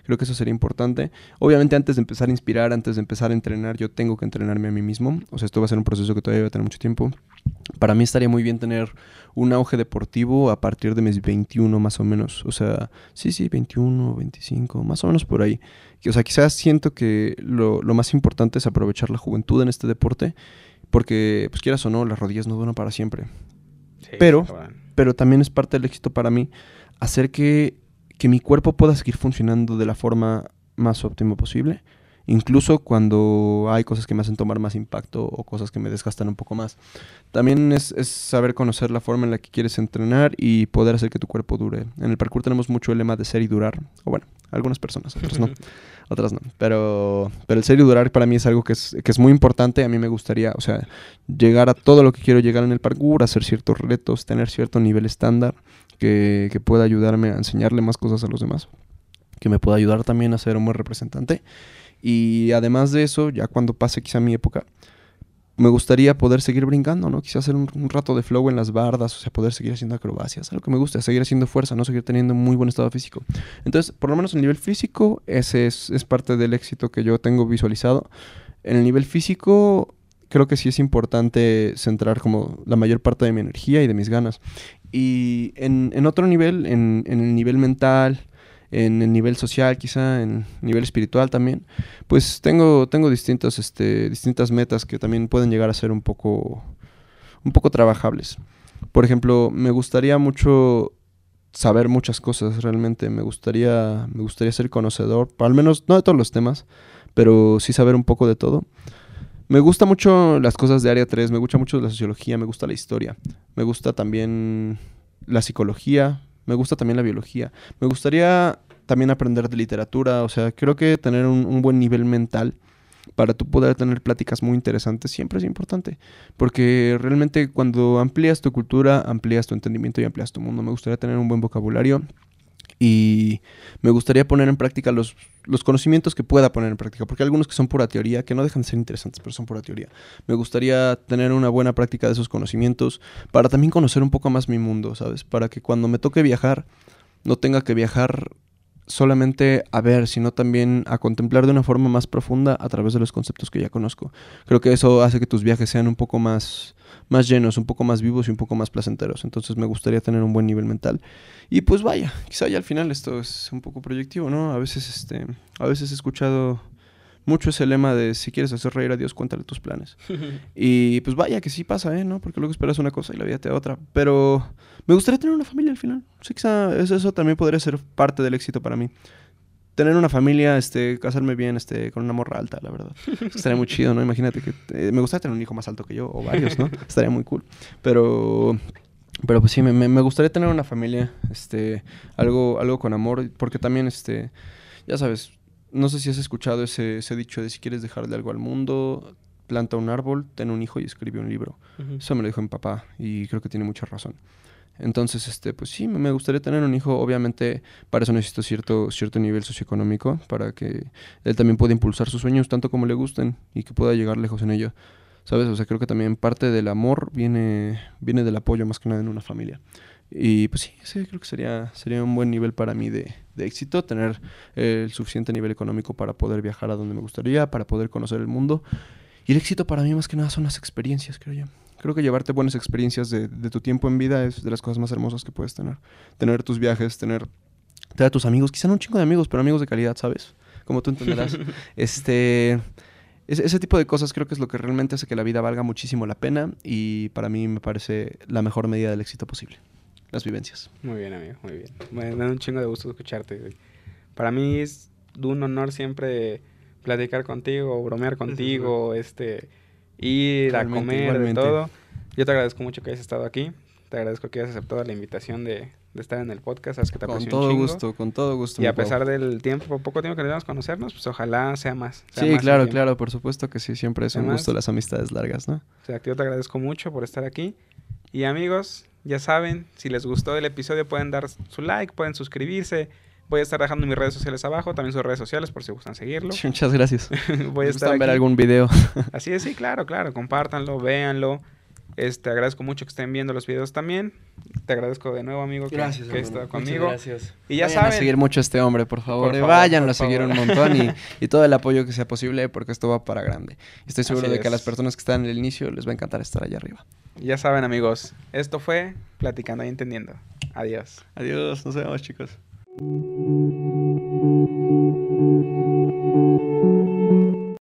Creo que eso sería importante. Obviamente antes de empezar a inspirar, antes de empezar a entrenar, yo tengo que entrenarme a mí mismo. O sea, esto va a ser un proceso que todavía va a tener mucho tiempo. Para mí estaría muy bien tener un auge deportivo a partir de mis 21 más o menos. O sea, sí, sí, 21, 25, más o menos por ahí. O sea, quizás siento que lo, lo más importante es aprovechar la juventud en este deporte. Porque, pues quieras o no, las rodillas no duran para siempre. Sí, Pero-. Pero también es parte del éxito para mí hacer que, que mi cuerpo pueda seguir funcionando de la forma más óptima posible. Incluso cuando hay cosas que me hacen tomar más impacto o cosas que me desgastan un poco más. También es, es saber conocer la forma en la que quieres entrenar y poder hacer que tu cuerpo dure. En el parkour tenemos mucho el lema de ser y durar. O bueno, algunas personas, otras no. otras no. Pero, pero el ser y durar para mí es algo que es, que es muy importante. A mí me gustaría, o sea, llegar a todo lo que quiero llegar en el parkour, hacer ciertos retos, tener cierto nivel estándar que, que pueda ayudarme a enseñarle más cosas a los demás. Que me pueda ayudar también a ser un buen representante. Y además de eso, ya cuando pase quizá mi época, me gustaría poder seguir brincando, ¿no? Quizá hacer un, rato de flow en las bardas, o sea, poder seguir haciendo acrobacias, algo que me gusta, seguir haciendo fuerza, ¿no? Seguir teniendo muy buen estado físico. Entonces, por lo menos en el nivel físico, ese es, es parte del éxito que yo tengo visualizado. En el nivel físico, creo que sí es importante centrar como la mayor parte de mi energía y de mis ganas. Y en, en otro nivel, en, en el nivel mental, en el nivel social quizá, en el nivel espiritual también, pues tengo, tengo distintas, este, distintas metas que también pueden llegar a ser un poco, un poco trabajables. Por ejemplo, me gustaría mucho saber muchas cosas realmente, me gustaría, me gustaría ser conocedor, al menos no de todos los temas, pero sí saber un poco de todo. Me gusta mucho las cosas de Área 3, me gusta mucho la sociología, me gusta la historia, me gusta también la psicología, me gusta también la biología. Me gustaría también aprender de literatura, o sea, creo que tener un, buen nivel mental para tú poder tener pláticas muy interesantes siempre es importante, porque realmente cuando amplías tu cultura, amplías tu entendimiento y amplías tu mundo. Me gustaría tener un buen vocabulario y me gustaría poner en práctica los, los conocimientos que pueda poner en práctica, porque hay algunos que son pura teoría, que no dejan de ser interesantes, pero son pura teoría. Me gustaría tener una buena práctica de esos conocimientos para también conocer un poco más mi mundo, ¿sabes? Para que cuando me toque viajar, no tenga que viajar solamente a ver, sino también a contemplar de una forma más profunda a través de los conceptos que ya conozco. Creo que eso hace que tus viajes sean un poco más, más llenos, un poco más vivos y un poco más placenteros. Entonces me gustaría tener un buen nivel mental. Y pues vaya, quizá ya al final esto es un poco proyectivo, ¿no? A veces, este, a veces he escuchado mucho ese lema de si quieres hacer reír a Dios, cuéntale tus planes. Y pues vaya que sí pasa, ¿eh? ¿no? Porque luego esperas una cosa y la vida te da otra. Pero me gustaría tener una familia al final. Sí, quizá eso, también podría ser parte del éxito para mí. Tener una familia, este, casarme bien, este, con una morra alta, la verdad. Estaría muy chido, ¿no? Imagínate que eh, me gustaría tener un hijo más alto que yo, o varios, ¿no? Estaría muy cool. Pero, pero pues sí, me, me- me gustaría tener una familia, este, algo, algo con amor, porque también, este, ya sabes, no sé si has escuchado ese, ese dicho de si quieres dejarle algo al mundo, planta un árbol, ten un hijo y escribe un libro. Eso me lo dijo mi papá y creo que tiene mucha razón. Entonces, este, pues sí, me me gustaría tener un hijo. Obviamente, para eso necesito cierto, cierto nivel socioeconómico para que él también pueda impulsar sus sueños tanto como le gusten y que pueda llegar lejos en ello. ¿Sabes? O sea, creo que también parte del amor viene, viene del apoyo más que nada en una familia. Y pues sí, sí, creo que sería, sería un buen nivel para mí de, de éxito, tener eh, el suficiente nivel económico para poder viajar a donde me gustaría, para poder conocer el mundo. Y el éxito para mí más que nada son las experiencias, creo yo. Creo que llevarte buenas experiencias de, de tu tiempo en vida es de las cosas más hermosas que puedes tener. Tener tus viajes, tener, tener a tus amigos, quizá no un chingo de amigos, pero amigos de calidad, ¿sabes? Como tú entenderás. este, ese, ese tipo de cosas creo que es lo que realmente hace que la vida valga muchísimo la pena y para mí me parece la mejor medida del éxito posible. Las vivencias. Muy bien, amigo, muy bien. Me da un chingo de gusto escucharte. güey. Para mí es un honor siempre platicar contigo, bromear contigo, este, ir Igualmente, a comer, igualmente. de todo. Yo te agradezco mucho que hayas estado aquí. Te agradezco que hayas aceptado la invitación de, de estar en el podcast. Sabes que te Con un todo chingo. gusto, con todo gusto. Y a Pau. pesar del tiempo, poco tiempo que nos a conocernos, pues ojalá sea más. sea Sí, más claro, claro, por supuesto que sí, siempre es un Además- gusto las amistades largas, ¿no? O sea, yo te agradezco mucho por estar aquí. Y amigos, ya saben, si les gustó el episodio pueden dar su like, pueden suscribirse. Voy a estar dejando mis redes sociales abajo, también sus redes sociales por si gustan seguirlo. Muchas gracias. Voy a ¿Les estar gustan ver algún video? Así es, sí, claro, claro. Compártanlo, véanlo. Este, agradezco mucho que estén viendo los videos también. Te agradezco de nuevo, amigo, que, que estado conmigo. gracias. Y ya Vayan saben, a seguir mucho a este hombre, por favor. Por eh, favor, por a seguir favor. un montón y, y todo el apoyo que sea posible porque esto va para grande. Estoy seguro Así de que a las personas que están en el inicio les va a encantar estar allá arriba. ya saben, amigos. Esto fue Platicando y Entendiendo. Adiós. Adiós, nos vemos chicos.